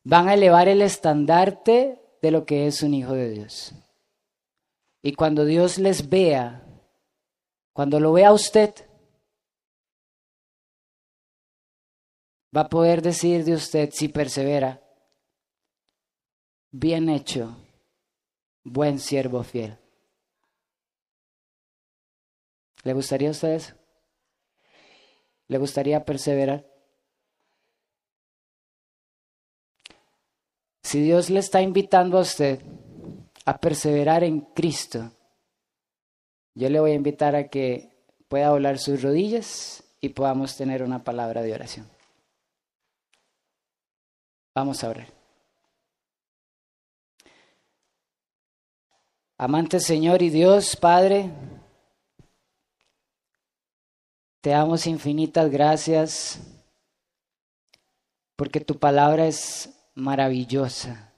Van a elevar el estandarte de lo que es un hijo de Dios. Y cuando Dios les vea, cuando lo vea usted, va a poder decir de usted si persevera, bien hecho, buen siervo fiel. ¿Le gustaría a usted eso? ¿Le gustaría perseverar? Si Dios le está invitando a usted a perseverar en Cristo, yo le voy a invitar a que pueda doblar sus rodillas y podamos tener una palabra de oración. Vamos a orar. Amante Señor y Dios, Padre, te damos infinitas gracias porque tu palabra es maravillosa.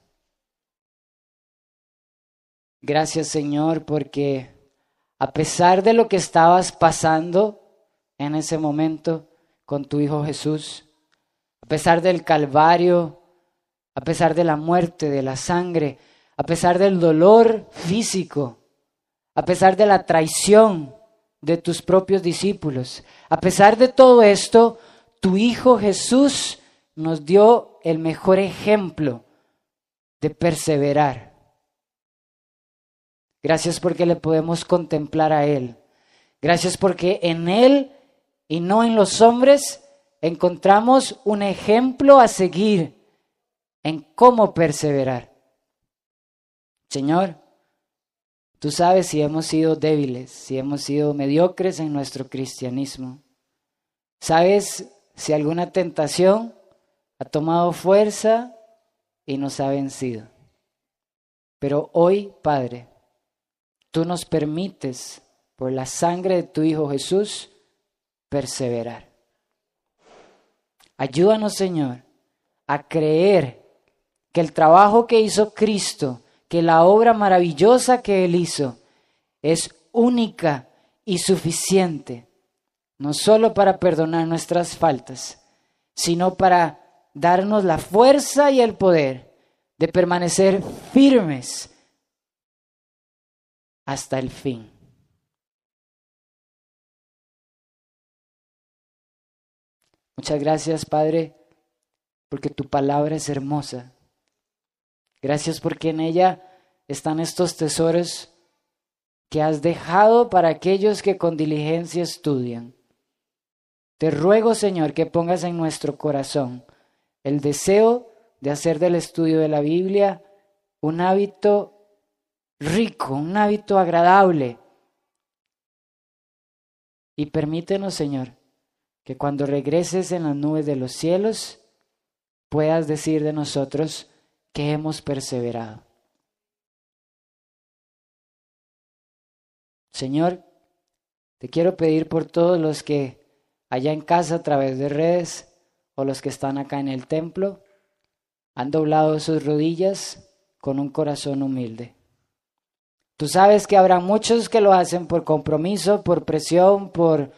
Gracias Señor porque a pesar de lo que estabas pasando en ese momento con tu Hijo Jesús, a pesar del Calvario, a pesar de la muerte, de la sangre, a pesar del dolor físico, a pesar de la traición, de tus propios discípulos. A pesar de todo esto, tu Hijo Jesús nos dio el mejor ejemplo de perseverar. Gracias porque le podemos contemplar a Él. Gracias porque en Él y no en los hombres encontramos un ejemplo a seguir en cómo perseverar. Señor, tú sabes si hemos sido débiles, si hemos sido mediocres en nuestro cristianismo. Sabes si alguna tentación ha tomado fuerza y nos ha vencido. Pero hoy, Padre, tú nos permites, por la sangre de tu Hijo Jesús, perseverar. Ayúdanos, Señor, a creer que el trabajo que hizo Cristo, que la obra maravillosa que Él hizo, es única y suficiente, no solo para perdonar nuestras faltas, sino para darnos la fuerza y el poder de permanecer firmes hasta el fin. Muchas gracias, Padre, porque tu palabra es hermosa. Gracias porque en ella están estos tesoros que has dejado para aquellos que con diligencia estudian. Te ruego, Señor, que pongas en nuestro corazón el deseo de hacer del estudio de la Biblia un hábito rico, un hábito agradable. Y permítenos, Señor, que cuando regreses en las nubes de los cielos, puedas decir de nosotros que hemos perseverado. Señor, te quiero pedir por todos los que allá en casa a través de redes o los que están acá en el templo, han doblado sus rodillas con un corazón humilde. Tú sabes que habrá muchos que lo hacen por compromiso, por presión, por,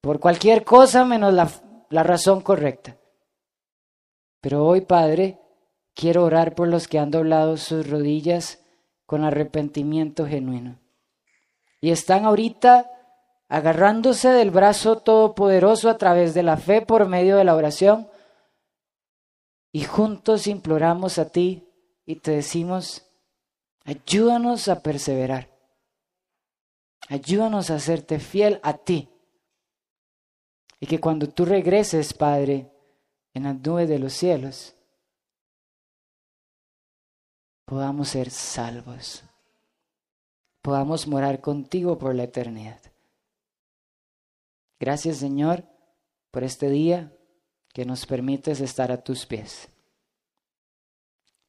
por cualquier cosa menos la, la razón correcta. Pero hoy, Padre, quiero orar por los que han doblado sus rodillas con arrepentimiento genuino. Y están ahorita agarrándose del brazo todopoderoso a través de la fe por medio de la oración, y juntos imploramos a ti y te decimos, ayúdanos a perseverar, ayúdanos a hacerte fiel a ti, y que cuando tú regreses, Padre, en las nubes de los cielos, podamos ser salvos, podamos morar contigo por la eternidad. Gracias Señor por este día que nos permites estar a tus pies.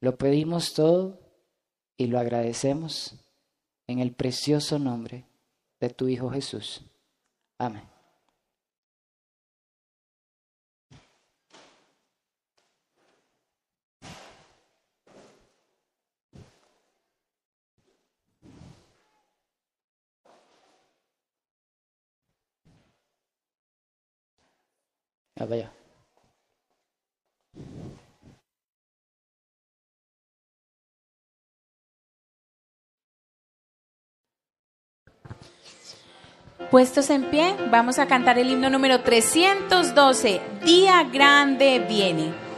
Lo pedimos todo y lo agradecemos en el precioso nombre de tu Hijo Jesús. Amén. Vaya. Puestos en pie, vamos a cantar el himno número 312, Día Grande viene.